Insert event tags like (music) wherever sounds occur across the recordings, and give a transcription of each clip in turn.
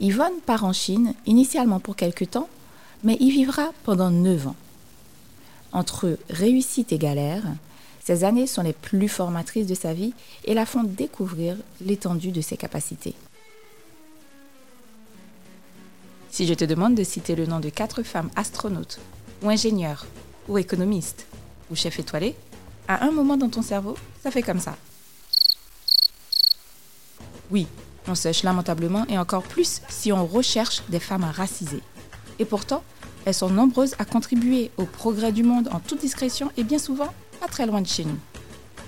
Yvonne part en Chine, initialement pour quelques temps, mais y vivra pendant 9 ans. Entre réussite et galère, ces années sont les plus formatrices de sa vie et la font découvrir l'étendue de ses capacités. Si je te demande de citer le nom de quatre femmes astronautes, ou ingénieurs, ou économistes, ou chefs étoilés, à un moment dans ton cerveau, ça fait comme ça. Oui, on sèche lamentablement et encore plus si on recherche des femmes racisées. Et pourtant, elles sont nombreuses à contribuer au progrès du monde en toute discrétion et bien souvent pas très loin de chez nous.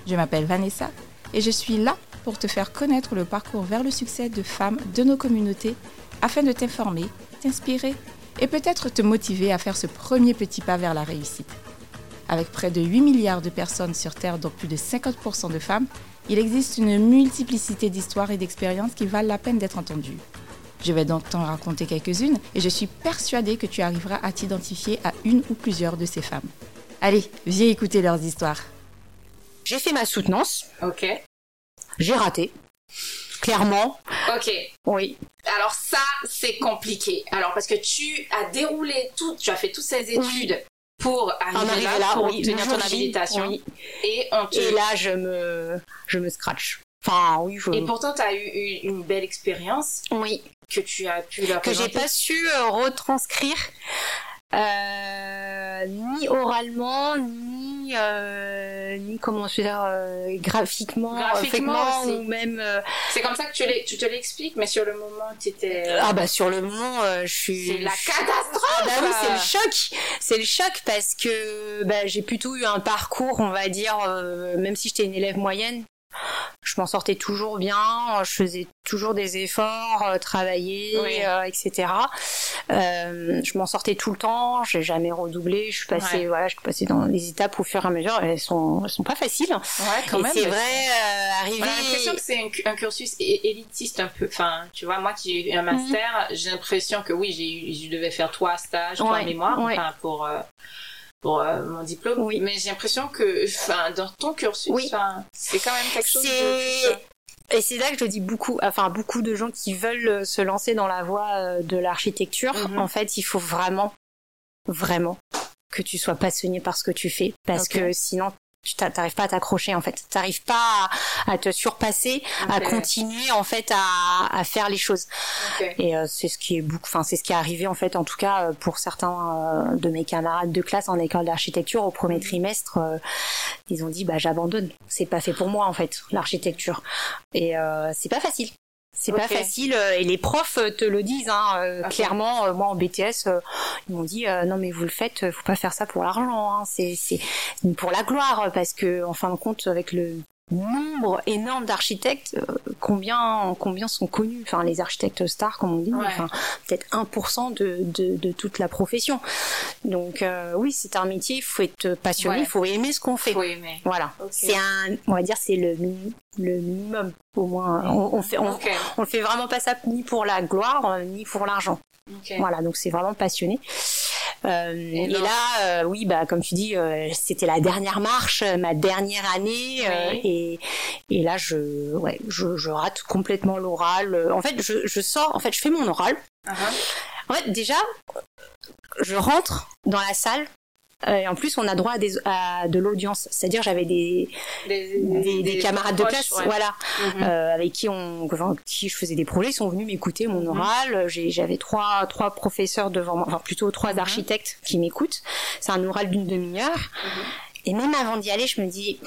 Je m'appelle Vanessa et je suis là pour te faire connaître le parcours vers le succès de femmes de nos communautés afin de t'informer, t'inspirer et peut-être te motiver à faire ce premier petit pas vers la réussite. Avec près de 8 milliards de personnes sur Terre, dont plus de 50% de femmes, il existe une multiplicité d'histoires et d'expériences qui valent la peine d'être entendues. Je vais donc t'en raconter quelques-unes et je suis persuadée que tu arriveras à t'identifier à une ou plusieurs de ces femmes. Allez, viens écouter leurs histoires. J'ai fait ma soutenance. Ok. J'ai raté. Clairement. Ok. Oui. Alors ça, c'est compliqué. Alors parce que tu as déroulé tout, tu as fait toutes ces études pour arriver arriver là, là, pour oui, obtenir ton habilitation. oui. Et on te... Et là, je me, je me scratch. Enfin, oui, je... Et pourtant, tu as eu eu une belle expérience oui. que tu as pu leur Que j'ai pas su euh, retranscrire. Euh, ni oralement, ni, euh, ni comment je veux dire, euh, graphiquement, Graphiquement effectivement, aussi. ou même. euh, C'est comme ça que tu, te l'expliques, mais sur le moment, tu étais... ah bah sur le moment, euh, je suis. c'est la catastrophe Ah bah oui, c'est le choc. C'est le choc parce que bah, j'ai plutôt eu un parcours, on va dire, euh, même si j'étais une élève moyenne, je m'en sortais toujours bien, je faisais toujours des efforts, euh, travailler, Oui. euh, etc. Euh, je m'en sortais tout le temps, j'ai jamais redoublé, je suis passée, Ouais. voilà, je suis passée dans les étapes au fur et à mesure, elles sont, elles sont pas faciles. Ouais, quand et même. c'est vrai, euh, arriver. On a l'impression que c'est un, cu- un cursus élitiste un peu. Enfin, tu vois, moi qui ai eu un master, j'ai l'impression que oui, j'ai je devais faire trois stages, trois Ouais, mémoires, ouais. enfin pour euh, pour euh, mon diplôme. Oui. Mais j'ai l'impression que, enfin, dans ton cursus, Oui. c'est quand même quelque chose. De... Et c'est là que je dis beaucoup, enfin beaucoup de gens qui veulent euh, se lancer dans la voie euh, de l'architecture. Mhm. En fait, il faut vraiment, vraiment que tu sois passionné par ce que tu fais, parce que sinon tu t'a- t'arrives pas à t'accrocher en fait. T'arrives pas à, à te surpasser, à continuer en fait à, à faire les choses. Et euh, c'est ce qui est beaucoup, enfin c'est ce qui est arrivé en fait, en tout cas euh, pour certains euh, de mes camarades de classe en école d'architecture au premier trimestre, euh, ils ont dit bah j'abandonne, c'est pas fait pour moi en fait l'architecture. Et euh, c'est pas facile. C'est pas facile euh, et les profs euh, te le disent hein, euh, Ok. clairement. euh, moi en BTS, euh, ils m'ont dit euh, non mais vous le faites, faut pas faire ça pour l'argent, hein, c'est c'est pour la gloire parce que en fin de compte avec le nombre énorme d'architectes, euh, combien combien sont connus, enfin les architectes stars comme on dit, Ouais. enfin peut-être 1% de, de de toute la profession. Donc euh, oui c'est un métier, il faut être passionné, il Ouais. faut aimer ce qu'on fait. Faut aimer. Voilà, c'est un, on va dire c'est le le minimum au moins. On, on fait on, Ok. on fait vraiment pas ça ni pour la gloire euh, ni pour l'argent. Voilà, donc c'est vraiment passionné. Euh, et là, euh, oui, bah comme tu dis, euh, c'était la dernière marche, euh, ma dernière année, euh, Oui. et et là je ouais, je, je rate complètement l'oral. En fait, je, je sors, en fait, je fais mon oral. Uh-huh. En fait, déjà, je rentre dans la salle. Euh, Et en plus, on a droit à, des, à de l'audience, c'est-à-dire j'avais des, Des, des, des camarades de classe, ouais. voilà, Mhm. euh, avec qui on, enfin, qui je faisais des projets, ils sont venus m'écouter mon Mhm. oral. J'ai- J'avais trois, trois professeurs devant moi, enfin plutôt trois Mhm. architectes qui m'écoutent. C'est un oral d'une demi-heure. Et même avant d'y aller, je me dis,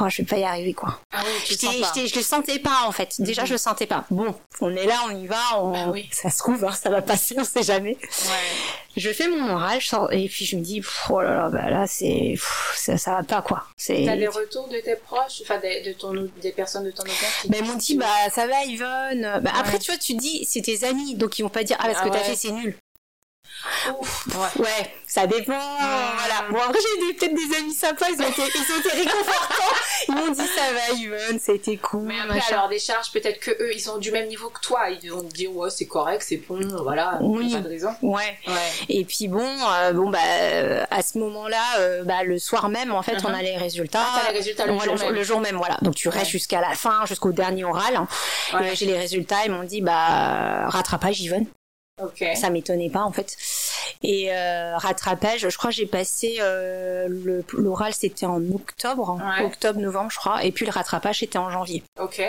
oh, je vais pas y arriver quoi. Ah oui, J'étais- sens pas. je le sentais pas en fait. Déjà, Mhm. je le sentais pas. Bon, on est là, on y va, on... Bah oui. ça se trouve, hein, ça va passer, on sait jamais. Ouais. Je fais mon oral, je sors- et puis je me dis, oh là là, bah là c'est, ça, ça va pas quoi. C'est. T'as des retours de tes proches, enfin des, de ton, des personnes de ton qui Ben, ils m'ont dit, bah, ça va, Yvonne. Bah, Après, tu vois, tu dis, c'est tes amis, donc ils vont pas dire, ah, parce Ah que t'as ouais. fait, c'est nul. Ouais. ça dépend. Voilà. Bon, après, j'ai peut-être des amis sympas, ils ont été, ils ont été réconfortants. (laughs) Ils m'ont dit ça va, Yvonne, ça a été cool. Mais après, alors, des charges, peut-être que eux, ils sont du même niveau que toi. Ils vont te dire, ouais, c'est correct, c'est bon, voilà, oui. pas de raison. Ouais. ouais. Et puis bon, euh, bon, bah, à ce moment-là, euh, bah, le soir même, en fait, on uh-huh. a les résultats. Ah, les résultats le, jour, même. le jour même. voilà. Donc, tu restes jusqu'à la fin, jusqu'au dernier oral. Et j'ai les résultats, ils m'ont dit, bah, rattrapage, Yvonne. Okay. Ça m'étonnait pas en fait. Et euh, rattrapage, je crois que j'ai passé euh, l'oral c'était en octobre, octobre novembre je crois, et puis le rattrapage c'était en janvier. Ok.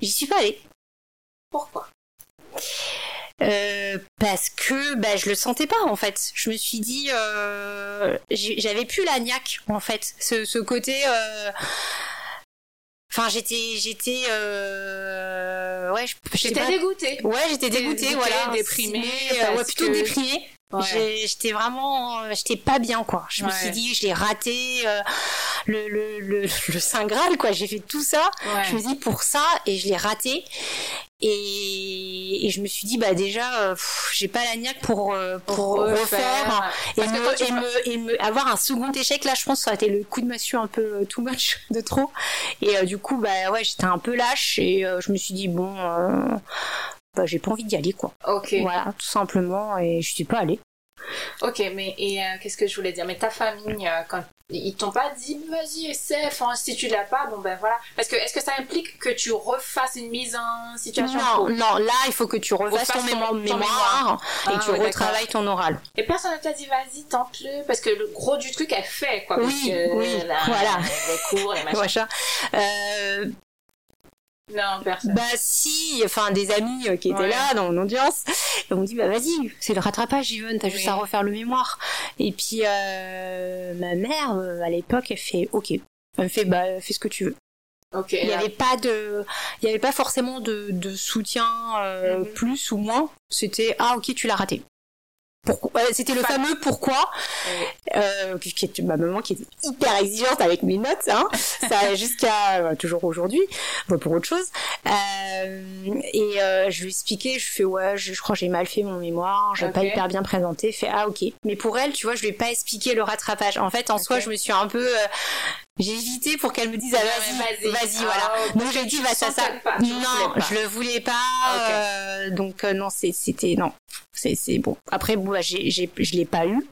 J'y suis pas allée. Pourquoi? Euh, parce que bah, je le sentais pas en fait. Je me suis dit, j'avais plus la niaque en fait, ce, ce côté. Enfin, j'étais, j'étais. Ouais, j'étais dégoûtée. Ouais, j'étais dégoûtée, voilà, déprimée, euh, ouais, plutôt déprimée. J'étais vraiment, euh, j'étais pas bien quoi. Je me suis dit, je l'ai raté, euh, le, le, le, le Saint Graal quoi. J'ai fait tout ça. Je me dis pour ça et je l'ai raté. Et, et, je me suis dit bah déjà euh, j'ai pas la niaque pour pour, refaire, et, me, et, me, et, me, avoir un second échec là je pense que ça a été le coup de massue un peu too much de trop et du coup bah ouais j'étais un peu lâche et je me suis dit bon bah, j'ai pas envie d'y aller quoi. Ok. Voilà, tout simplement, et je suis pas allée. Ok, mais et euh, qu'est-ce que je voulais dire? Mais ta famille, euh, quand ils t'ont pas dit vas-y essaie, enfin si tu l'as pas, bon ben voilà. Parce que est-ce que ça implique que tu refasses une mise en situation Non, non, là il faut que tu refasses ton, mémoire, et que tu ah, retravailles ton oral. Et personne ne t'a dit vas-y tente-le parce que le gros du truc elle fait quoi. Oui, oui, voilà. Les cours, les (laughs) machins. Euh, non, personne. Bah si, enfin des amis euh, qui étaient là dans mon audience, ils m'ont dit bah vas-y, c'est le rattrapage Yvonne, t'as juste à refaire le mémoire. Et puis euh, ma mère euh, à l'époque elle fait ok, elle me fait bah fais ce que tu veux. Ok. il n'y avait pas de, il y avait pas forcément de, de soutien mhm. plus ou moins. C'était ah ok tu l'as raté. Pourquoi C'était le fameux pourquoi, euh, qui est ma maman qui était hyper exigeante avec mes notes, hein, (laughs) ça jusqu'à euh, toujours aujourd'hui, pour autre chose. Euh, et euh, je lui expliquais, je fais ouais, je, crois que j'ai mal fait mon mémoire, j'ai pas hyper bien présenté. Fait ah ok. Mais pour elle, tu vois, je lui ai pas expliqué le rattrapage. En fait, en soi, je me suis un peu euh, j'ai hésité pour qu'elle me dise ah, vas-y, vas-y, voilà. Ah, donc j'ai dit bah ça ça. non, je le voulais pas. Euh, donc euh, non, c'était non, c'est bon. Après bon, bah, j'ai je l'ai pas eu.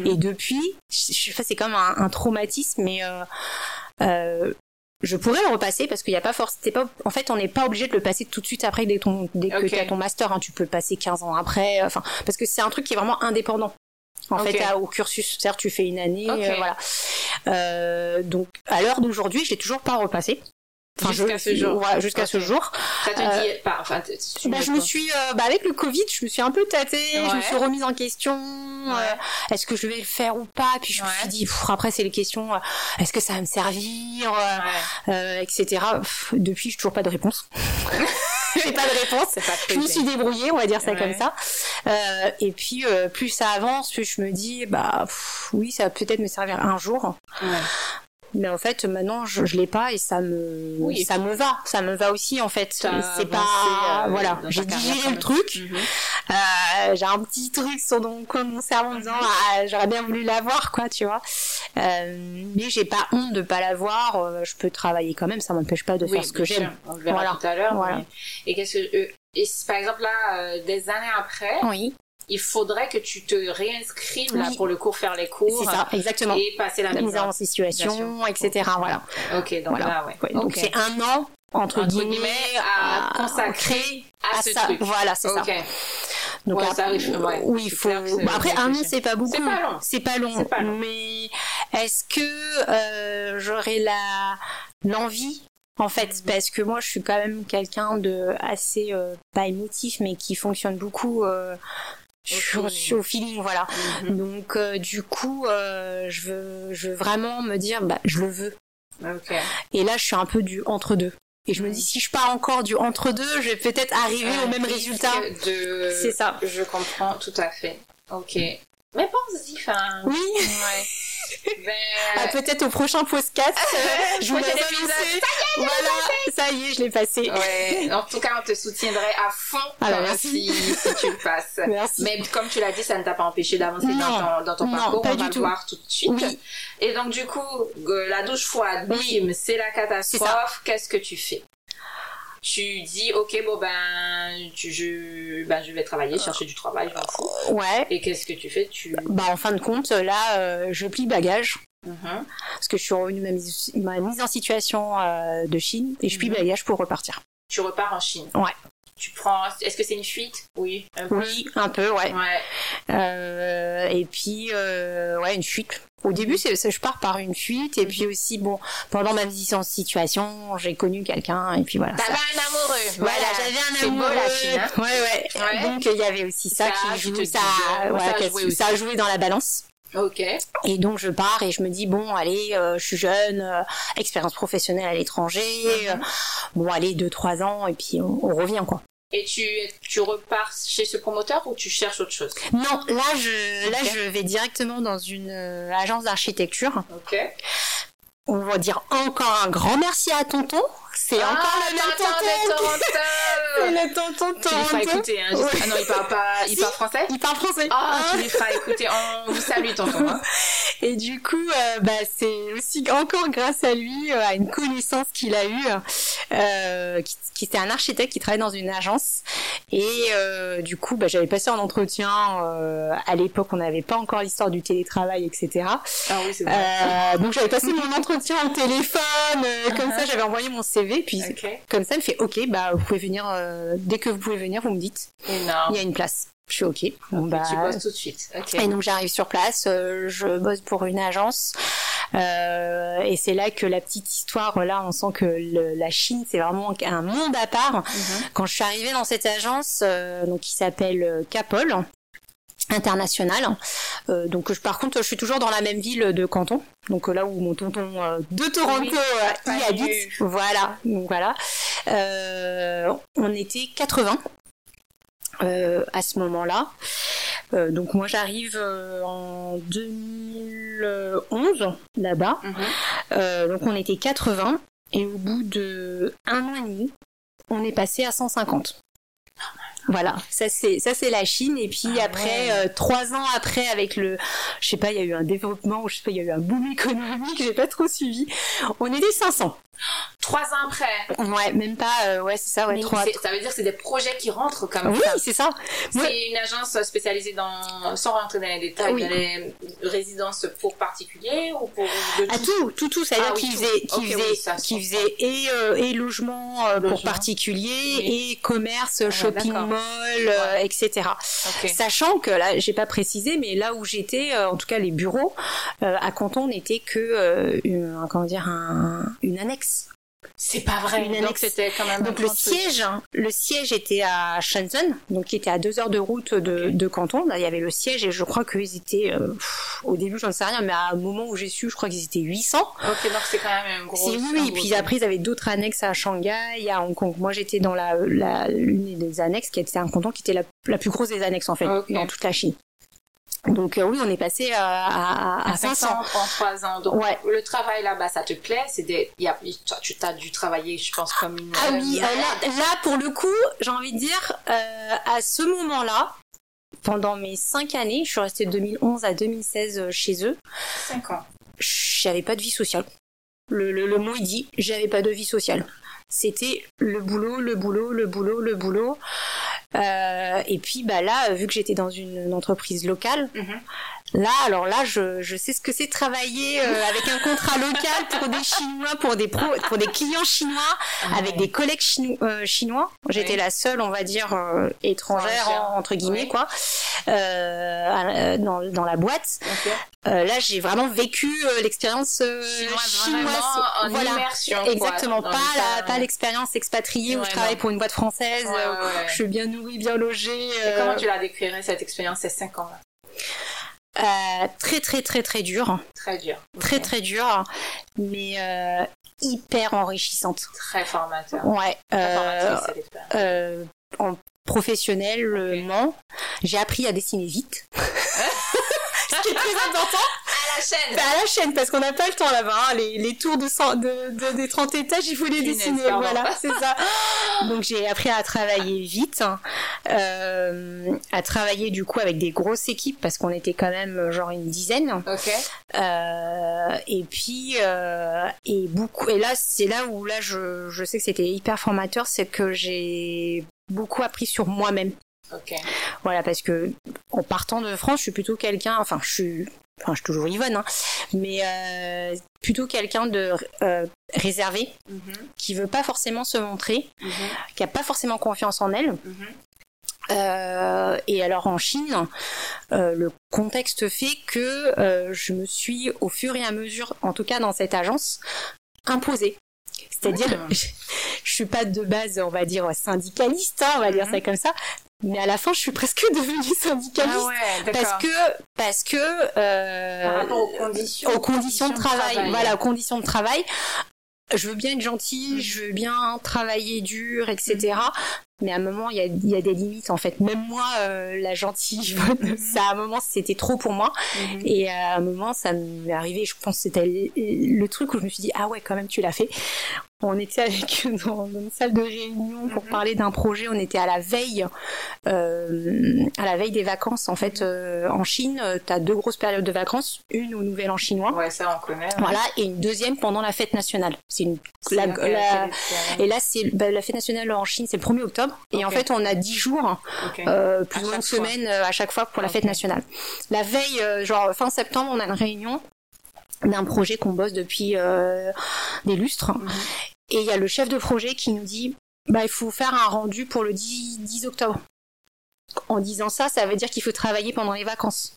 Mhm. Et depuis, c'est comme un, un traumatisme, mais euh, euh, je pourrais le repasser parce qu'il n'y a pas forcément en fait on n'est pas obligé de le passer tout de suite après dès, ton, dès que tu as ton master hein, tu peux le passer 15 ans après enfin parce que c'est un truc qui est vraiment indépendant en fait au cursus. C'est-à-dire tu fais une année, euh, voilà. Euh, donc à l'heure d'aujourd'hui, je l'ai toujours pas repassé. Enfin, jusqu'à ce jour. jusqu'à ce jour. Ça te dit euh, pas, enfin, bah, je me suis, bah, avec le Covid, je me suis un peu tâtée, je me suis remise en question. est-ce que je vais le faire ou pas? Puis je me suis dit, après c'est les questions, est-ce que ça va me servir, etc. depuis, je toujours pas de réponse. (laughs) (laughs) j'ai pas de réponse. je me suis débrouillée, on va dire ça comme ça. Euh, et puis euh, plus ça avance, plus je me dis bah oui, ça va peut-être me servir un jour. Ouais. Mais en fait, maintenant, je, je l'ai pas et ça me, oui, ça me va. Ça me va aussi, en fait. C'est pas, euh, voilà. J'ai digéré le truc. Mhm. euh, j'ai un petit truc sur mon, mon cerveau en disant, ah, j'aurais bien voulu l'avoir, quoi, tu vois. Euh, mais j'ai pas honte de pas l'avoir. Euh, je peux travailler quand même. Ça m'empêche pas de faire ce que j'aime. On le verra tout à l'heure. Voilà. Et qu'est-ce que, euh, et par exemple là, des années après, oui il faudrait que tu te réinscrives là pour le cours, faire les cours. C'est ça, exactement. Et passer la, mise en situation, etc. Voilà. Ok, donc là, ouais. Donc c'est un an entre, guillemets, à, consacrer à, ce ça. Truc. Voilà, c'est ça. Donc ouais, ça oui, il faut. Bah, après un an, c'est pas beaucoup. C'est pas long. C'est pas long. Pas long. Mais est-ce que euh, j'aurais la l'envie en fait, mm-hmm. parce que moi, je suis quand même quelqu'un de assez euh, pas émotif, mais qui fonctionne beaucoup euh, je suis au feeling voilà. Mhm. donc euh, du coup euh, je veux je veux vraiment me dire bah je le veux. Okay. et là je suis un peu du entre deux et je me dis si je pars encore du entre deux je vais peut-être arriver au même résultat. de... c'est ça. Je comprends tout à fait. Ok. Mais pense-y enfin oui. Ouais Ben... Ah, peut-être au prochain podcast. (laughs) je vous laisse Voilà, ça y est, je l'ai passé. Ouais. En (laughs) tout cas, on te soutiendrait à fond Alors, ah, si, si, tu le passes. Merci. Mais comme tu l'as dit, ça ne t'a pas empêché d'avancer dans ton, dans ton non, parcours. Pas on va le voir tout de suite. Oui. Et donc, du coup, la douche froide, bim, c'est la catastrophe. Qu'est-ce que tu fais? Tu dis ok bon ben tu, je ben je vais travailler chercher du travail je m'en fous. ouais. Et qu'est-ce que tu fais? Tu bah en fin de compte là euh, je plie bagage mhm. parce que je suis revenue ma mise, ma mise en situation euh, de Chine et je plie mhm. bagage pour repartir. Tu repars en Chine. Ouais tu prends est-ce que c'est une fuite? Oui. Un peu. oui. un peu ouais, ouais. Euh, et puis euh, ouais une fuite. Au début c'est je pars par une fuite et puis aussi bon pendant ma mise en situation j'ai connu quelqu'un et puis voilà. T'avais un amoureux. Voilà, j'avais un amoureux beau, la Chine, hein. Ouais, ouais, donc il y avait aussi ça, qui joue ça, ouais, ça a joué dans la balance. Ok. Et donc je pars et je me dis bon allez euh, je suis jeune, euh, expérience professionnelle à l'étranger, mhm. bon allez deux trois ans et puis on, on revient quoi. Et tu, tu repars chez ce promoteur ou tu cherches autre chose? Non, là je, là je vais directement dans une euh, agence d'architecture. Ok. On va dire encore un grand merci à Tonton c'est ah, encore le même tonton. (laughs) c'est le tonton Tu lui feras écouter. Hein, Ah non, il parle pas. Il (laughs) parle français? Il parle français. Ah, tu lui feras écouter. On vous salue, tonton. Hein. (laughs) Et du coup, euh, bah, c'est aussi encore grâce à lui, euh, à une connaissance qu'il a eue, euh, qui, qui était un architecte qui travaillait dans une agence. Et euh, du coup, bah, j'avais passé un entretien. Euh, à l'époque, on n'avait pas encore l'histoire du télétravail, etc. Ah oui, c'est vrai. donc j'avais passé mon entretien au téléphone. Comme ça, j'avais envoyé mon CV puis comme ça, elle fait OK, bah vous pouvez venir euh, dès que vous pouvez venir, vous me dites. Il y a une place. Je suis OK. Bon, bah, tu bosses tout de suite. Et donc j'arrive sur place, euh, je bosse pour une agence. Euh, et c'est là que la petite histoire, là, on sent que la Chine, c'est vraiment un monde à part. Mhm. Quand je suis arrivée dans cette agence, donc qui s'appelle Capol, international. Euh, donc par contre, je suis toujours dans la même ville de Canton, donc là où mon tonton euh, de Toronto euh, y habite. Voilà, donc voilà. on était 80 à ce moment-là. donc moi j'arrive en 2011 là-bas. Mhm. donc on était 80 et au bout de un an et demi, on est passé à 150. Voilà, ça c'est ça c'est la Chine et puis ah après euh, trois ans après avec le, je sais pas, il y a eu un développement, je sais pas, il y a eu un boom économique, j'ai pas trop suivi. On était 500. Trois ans après. Ouais, même pas. Euh, ouais, c'est ça. Ouais, trois. Ça veut dire que c'est des projets qui rentrent comme oui, c'est ça. C'est une agence spécialisée dans, sans rentrer dans les détails, oui. dans les résidences pour particuliers ou pour de tout. Ah, tout, tout, tout. Ça veut dire ah qu'ils faisaient, qu'ils faisaient, qui faisait et euh, et logement, euh, pour particuliers et commerce, shopping mall, etc. Sachant que là, j'ai pas précisé, mais là où j'étais, en tout cas les bureaux à Canton n'étaient que une, comment dire un, une annexe c'est pas vrai. Une annexe. c'était quand même. Donc le siège, hein, le siège était à Shenzhen, donc qui était à deux heures de route de, de Canton. Là, il y avait le siège et je crois qu'ils étaient, euh, au début, j'en sais rien, mais à un moment où j'ai su, je crois qu'ils étaient 800. Ok, donc c'est quand même un gros. Oui, oui. Et puis après, ils avaient d'autres annexes à Shanghai, à Hong Kong. Moi, j'étais dans la, la l'une des annexes qui était un canton qui était la, la plus grosse des annexes en fait dans toute la Chine. Donc euh, oui, on est passé à, à, à 500. en trois ans. Donc ouais. le travail là-bas, ça te plaît? C'est des, y a, tu as dû travailler, je pense, comme une. Ah oui, euh, là, là, pour le coup, j'ai envie de dire, euh, à ce moment-là, pendant mes cinq années, je suis restée de 2011 à 2016 euh, chez eux. Cinq ans. J'avais pas de vie sociale. Le, le, le mot il dit, j'avais pas de vie sociale. C'était le boulot, le boulot, le boulot, le boulot. Euh, et puis bah là, vu que j'étais dans une, entreprise locale, mhm. Là alors là je, je sais ce que c'est travailler euh, avec un contrat local pour des Chinois, pour des pro, pour des clients chinois, ah avec des collègues euh, chinois. J'étais la seule, on va dire étrangère entre guillemets quoi, dans, dans la boîte. là, j'ai vraiment vécu l'expérience chinoise, en voilà, immersion, exactement, pas la, pas l'expérience expatriée où je travaille pour une boîte française, je suis bien bien logé. Et comment euh, tu la décrirais cette expérience ces 5 ans là euh, très très très très dur. Très dur. Très très dur, mais euh, hyper enrichissante. Très formateur. Ouais. Euh, en professionnellement, j'ai appris à dessiner vite. (laughs) Ce qui est très important. La chaîne. Bah, à la chaîne, parce qu'on n'a pas le temps là-bas. Hein. Les, les, tours de, de, des 30 étages, il faut les dessiner. Voilà, c'est ça. (laughs) Donc j'ai appris à travailler vite, hein. euh, à travailler du coup avec des grosses équipes parce qu'on était quand même genre une dizaine. Ok. Euh, et puis euh, et beaucoup. Et là, c'est là où là je, je sais que c'était hyper formateur, c'est que j'ai beaucoup appris sur moi-même. Ok. Voilà, parce que en partant de France, je suis plutôt quelqu'un, enfin, je suis, enfin, je suis toujours Yvonne, hein, mais euh, plutôt quelqu'un de euh, réservé, Mhm, qui veut pas forcément se montrer, mhm, qui a pas forcément confiance en elle. mhm. Euh, et alors en Chine, euh, le contexte fait que euh, je me suis, au fur et à mesure, en tout cas dans cette agence, imposée. C'est-à-dire, Ah. je, (laughs) je suis pas de base, on va dire syndicaliste, hein, on va dire Mhm. ça comme ça, mais à la fin, je suis presque (laughs) devenue syndicaliste. Ah ouais, Parce que, parce que, euh, Par aux conditions. aux conditions de travail, travail. voilà, aux conditions de travail. Je veux bien être gentille, je veux bien travailler dur, etc. Mais à un moment, il y a, il y a des limites en fait. Même moi, euh, la gentille, ça à un moment, c'était trop pour moi. Mhm. Et à un moment, ça m'est arrivé. Je pense que c'était le, truc où je me suis dit ah ouais, quand même, tu l'as fait. On était avec dans, une salle de réunion pour Mhm. parler d'un projet. On était à la veille, euh, à la veille des vacances. En fait, euh, en Chine, tu as deux grosses périodes de vacances, une au Nouvel An chinois. Ouais, ça, on connaît. Voilà, et une deuxième pendant la fête nationale. C'est une la, la- et là c'est bah, la fête nationale en Chine, c'est le 1er octobre et en fait on a 10 jours euh, plus ou moins une fois. semaine euh, à chaque fois pour la fête nationale. La veille euh, genre fin septembre, on a une réunion d'un projet qu'on bosse depuis euh, des lustres Mhm. et il y a le chef de projet qui nous dit bah il faut faire un rendu pour le 10, 10 octobre. En disant ça, ça veut dire qu'il faut travailler pendant les vacances.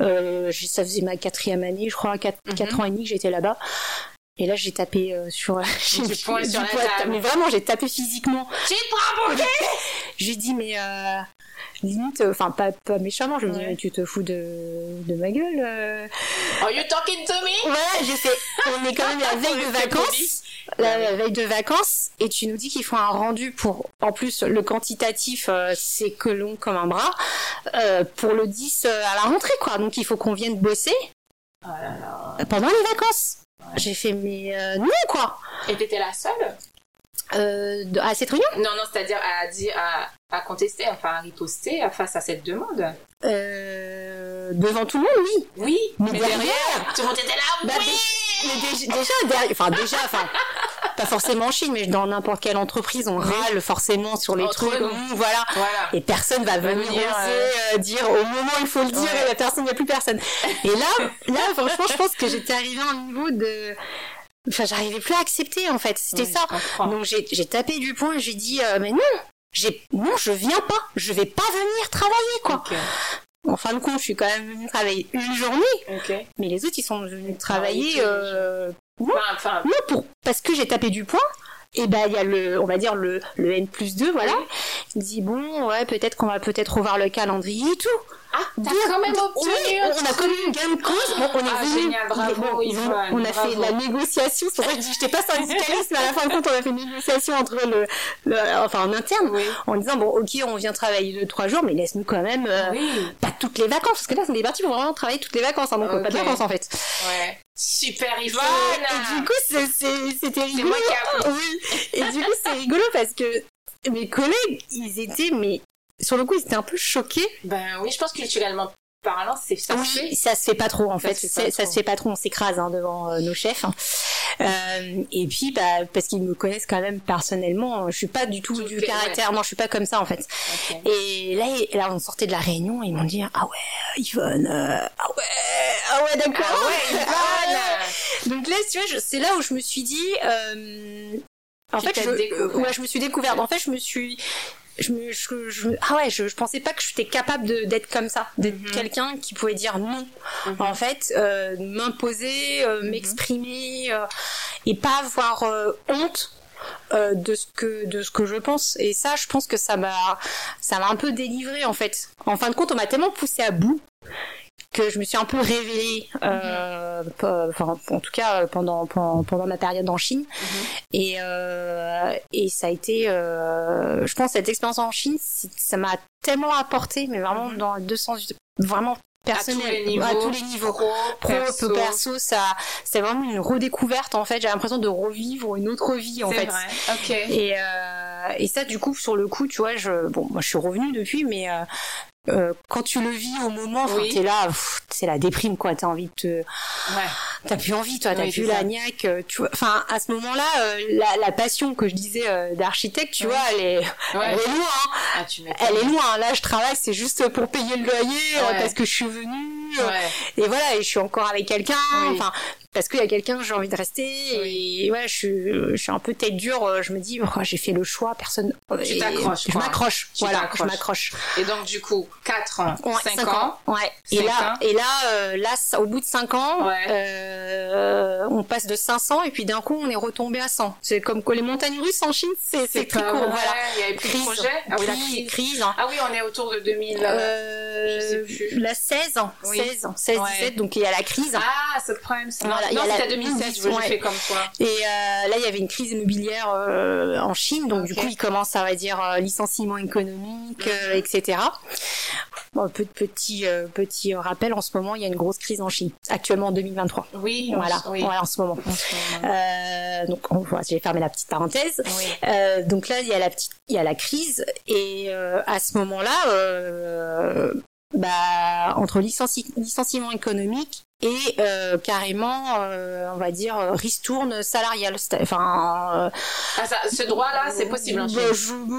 Euh, ça faisait ma quatrième année, je crois, 4, Mhm. ans et demi que j'étais là-bas. Et là, j'ai tapé euh, sur, (laughs) j'ai Du poing sur la table. mais vraiment, j'ai tapé physiquement. Pour qui? (laughs) J'ai dit, mais euh, limite, euh, enfin, pas, pas méchamment, je me dis, Ouais. mais tu te fous de, de ma gueule. euh. Are you talking to me? Voilà, j'ai fait, on est quand même la (laughs) veille de vacances. La, la veille de vacances, et tu nous dis qu'il faut un rendu pour, en plus, le quantitatif, c'est que long comme un bras, pour le 10 euh, à la rentrée, quoi. Donc, il faut qu'on vienne bosser Oh là là. pendant les vacances. J'ai fait, mais euh, non, quoi. Et t'étais la seule? Euh, à cette réunion? Non, non, c'est-à-dire à dire, à, à contester, enfin à riposter face à cette demande. euh, Devant tout le monde, oui. Oui, Mais mais derrière- derrière, tout le monde était là, Bah, oui Mais déjà, enfin déjà, enfin pas forcément en Chine, mais dans n'importe quelle entreprise, on rale forcément sur les Entre trucs, nous. Voilà. Voilà. Et personne va venir, oser, euh, dire au moment où il faut le dire, Ouais. et la personne, il n'y a plus personne. Et là, là, franchement, je pense que j'étais arrivée à un niveau de, enfin, j'arrivais plus à accepter en fait. C'était Oui, ça. Donc j'ai tapé du poing, j'ai dit euh, mais non, j'ai non, je viens pas, je vais pas venir travailler quoi. En fin de compte, je suis quand même venue travailler une journée, ok. mais les autres ils sont venus travailler tous les euh, Enfin, enfin, non, pour, parce que j'ai tapé du poing. Et ben il y a le, on va dire le, le N plus 2, voilà. Il me dit bon, ouais, peut-être qu'on va peut-être revoir le calendrier et tout. Ah, t'as Dire- quand même Oui, obtenu on, on a même une gamme de cause. Bon, on est Ah, venu, génial, bravo, bon, ils ont- Yvonne, on a fait de la négociation. C'est ça que je pas syndicaliste, mais à la fin de compte, on a fait une négociation entre le, le enfin en interne, Oui. en disant bon, ok, on vient travailler deux trois jours, mais laisse-nous quand même euh, Oui. pas toutes les vacances, parce que là, on est parti pour vraiment travailler toutes les vacances, hein, donc euh, pas de vacances en fait. Ouais. Super Yvonne et du coup, c'était C'est rigolo. moi qui. Oui. Et du coup, c'est rigolo parce que mes collègues, ils étaient, mais sur le coup, ils étaient un peu choqués. Ben oui, je pense que culturellement parlant, c'est ça. se fait. Oui, ça se fait pas trop en Ça fait. se fait Ça se fait pas trop. On s'écrase hein, devant euh, nos chefs. hein. Euh, et puis, bah, parce qu'ils me connaissent quand même personnellement, je suis pas du tout Tout du fait, caractère. Non, je suis pas comme ça en fait. Et là, et là, on sortait de la réunion, ils m'ont dit ah ouais, Yvonne, euh, ah ouais, ah ouais, d'accord. Ah ouais, (laughs) Ah Yvonne ouais. Donc là, tu vois, c'est là où je me suis dit, en Tu fait, je, ouais, je me suis découverte. En fait, je me suis, je me, je, je- ah ouais, je, je pensais pas que j'étais capable de d'être comme ça, d'être Mhm. quelqu'un qui pouvait dire non. Mhm. En fait, euh, m'imposer, euh, m'exprimer euh, et pas avoir euh, honte. euh, de ce que de ce que je pense et ça je pense que ça m'a ça m'a un peu délivré en fait en fin de compte on m'a tellement poussé à bout que je me suis un peu révélée euh, pas- enfin en tout cas euh, pendant pendant, pendant ma période en Chine et euh, et ça a été euh, je pense cette expérience en Chine ça m'a tellement apporté mais vraiment Mhm. dans les deux sens vraiment personnel, à tous les niveaux, pro, perso. perso, ça, c'est vraiment une redécouverte en fait. J'ai l'impression de revivre une autre vie en fait. Vrai. Ok. Et euh, et ça, du coup, sur le coup, tu vois, je, bon, moi, je suis revenue depuis, mais euh, euh, quand tu le vis au moment, oui. t'es là, c'est la déprime quoi. T'as envie de te, ouais. t'as plus envie, toi, t'as oui, plus la niaque. Euh, tu vois, enfin, à ce moment-là, euh, la, la, passion que je disais euh, d'architecte, tu oui. vois, elle est, ouais. elle est loin. Hein. Ah, elle est loin. Là, je travaille, c'est juste pour payer le loyer parce que je suis venue. Et voilà, et je suis encore avec quelqu'un. Enfin, parce qu'il y a quelqu'un j'ai envie de rester et ouais je suis je suis un peu tête dure je me dis oh, j'ai fait le choix personne tu t'accroches je m'accroche voilà je m'accroche et donc du coup 4 ans ouais, 5, 5 ans. ans ouais et là ans. et là euh, là au bout de 5 ans ouais. euh, on passe de 500 et puis d'un coup on est retombé à 100 c'est comme que les montagnes russes en Chine c'est c'est très court voilà il y avait plus crise, de projet ah oui, la crise, crise ah oui on est autour de 2000 euh, je sais plus. la 16 oui. 16 16 ouais. 17 donc il y a la crise ah c'est le problème ça voilà, non, c'était 2016 je ouais. fais comme toi et euh, là il y avait une crise immobilière euh, en Chine donc okay. du coup il commence à on va dire euh, licenciement économique euh, etc bon, peu de petits petits rappels en ce moment il y a une grosse crise en Chine actuellement en 2023 oui voilà oui. voilà en ce moment, en ce moment. Donc on voit j'ai fermé la petite parenthèse oui. donc là il y a la petite il y a la crise et à ce moment là bah entre licenci licenciement économique et euh, carrément, euh, on va dire, ristourne salariale. Enfin, euh, ah, ça, ce droit-là, c'est possible. Hein, bah, je,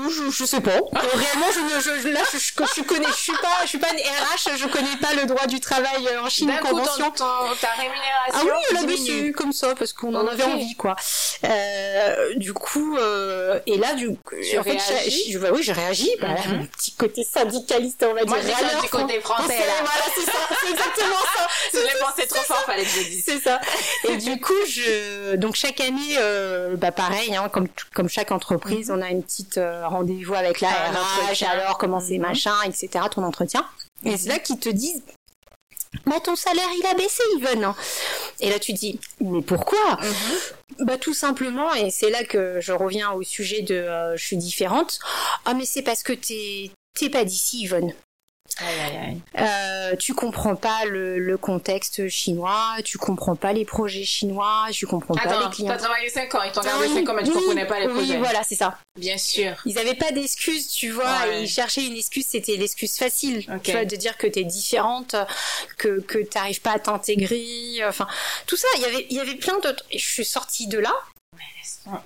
je, je, sais pas. (laughs) Réellement, je, je, là, je, je, connais, je suis pas, je suis pas une RH, je connais pas le droit du travail en Chine D'un convention. Coup, ton, ton, ta rémunération. Ah oui, là dessus comme ça, parce qu'on en avait envie, quoi. Euh, du coup, euh, et là, du, en fait, je, bah, oui, je réagis. Bah, mm -hmm. mon petit côté syndicaliste, on va dire. Moi, du côté français. Là. Voilà, c'est ça, c'est exactement ça. (laughs) c'est trop fort, fallait que je dise. C'est ça. Et du coup, je donc chaque année, euh, bah pareil, hein, comme comme chaque entreprise, -hmm. on a une petite euh, rendez-vous avec la ah, RH, alors comment c'est -hmm. machin, etc. Ton entretien. Et c'est là qu'ils te disent. Bah ton salaire il a baissé Yvonne. Et là tu dis mais pourquoi. Bah tout simplement et c'est là que je reviens au sujet de euh, je suis différente. Ah mais c'est parce que t'es t'es pas d'ici Yvonne. Aïe, aïe, aïe. Euh, tu comprends pas le, le, contexte chinois, tu comprends pas les projets chinois, tu comprends Attends, pas les clients. T'as travaillé 5 ans, ils t'ont gardé 5 ans, mais tu oui, comprenais pas les oui, projets. voilà, c'est ça. Bien sûr. Ils avaient pas d'excuses, tu vois, ouais. ils cherchaient une excuse, c'était l'excuse facile, okay. tu vois, de dire que t'es différente, que, que t'arrives pas à t'intégrer, enfin, tout ça, il y avait, il y avait plein d'autres. Et je suis sortie de là,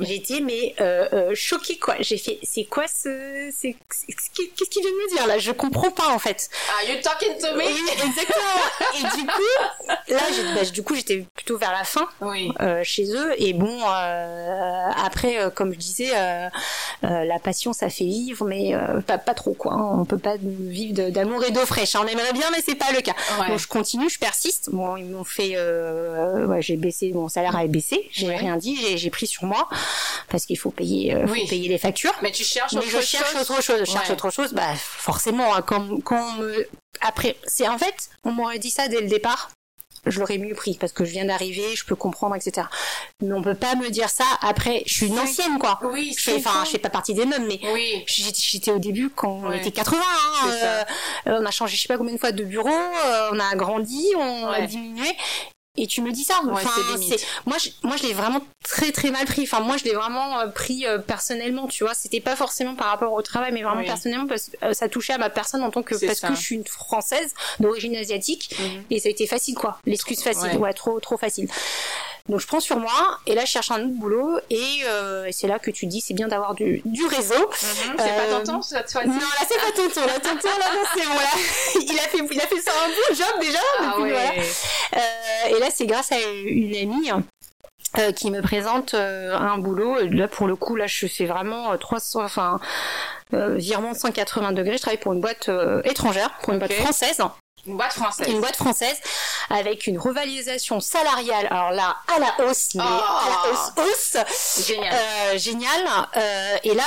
J'étais mais euh, euh, choquée quoi. J'ai fait c'est quoi ce c'est qu'est-ce qu'il vient de me dire là? Je comprends pas en fait. Are you talking to me? Oui exactement. et du coup là bah, du coup j'étais plutôt vers la fin oui. euh, chez eux et bon euh, après comme je disais la passion ça fait vivre mais pas pas trop quoi. Hein. On peut pas vivre d'amour et d'eau fraîche. On aimerait bien mais c'est pas le cas. Ouais. Bon je continue, je persiste. Bon ils m'ont fait ouais, j'ai baissé mon salaire a baissé. J'ai ouais. rien dit, j'ai pris sur moi parce qu'il faut payer euh, oui. faut payer les factures mais tu cherches mais autre je chose cherche autre chose je cherche ouais. autre chose bah forcément hein, quand quand me après c'est en fait on m'aurait dit ça dès le départ je l'aurais mieux pris parce que je viens d'arriver, je peux comprendre, etc. Mais on peut pas me dire ça après. Je suis une ancienne, quoi. Oui, je fais, enfin, je fais pas partie des mêmes, mais oui. j'étais au début quand on était 80. Hein, euh, on a changé, je sais pas combien de fois de bureau, euh, on a grandi, on ouais. a diminué, et tu me dis ça ouais, enfin c'est moi je, moi je l'ai vraiment très très mal pris enfin moi je l'ai vraiment euh, pris euh, personnellement tu vois c'était pas forcément par rapport au travail mais vraiment oui. personnellement parce que euh, ça touchait à ma personne en tant que parce ça. que je suis une française d'origine asiatique mm -hmm. et ça a été facile quoi l'excuse facile ouais. ouais. trop trop facile donc je prends sur moi et là je cherche un autre boulot et, euh, c'est là que tu dis c'est bien d'avoir du, du réseau. -hmm. C'est pas tonton cette fois-ci. Non là c'est pas tonton, là tonton là c'est bon là (laughs) il a fait il a fait ça un bon job déjà. Ah depuis, ouais. voilà. euh, et là c'est grâce à une amie. Euh, qui me présente euh, un boulot. Là, pour le coup, là, je fais vraiment 300, enfin, euh, virement 180 degrés. Je travaille pour une boîte étrangère, pour une okay. boîte française. Une boîte française. Une boîte française avec une revalorisation salariale. Alors là, à la hausse, mais oh, à la hausse, hausse. Génial. Euh, génial. Euh, et là,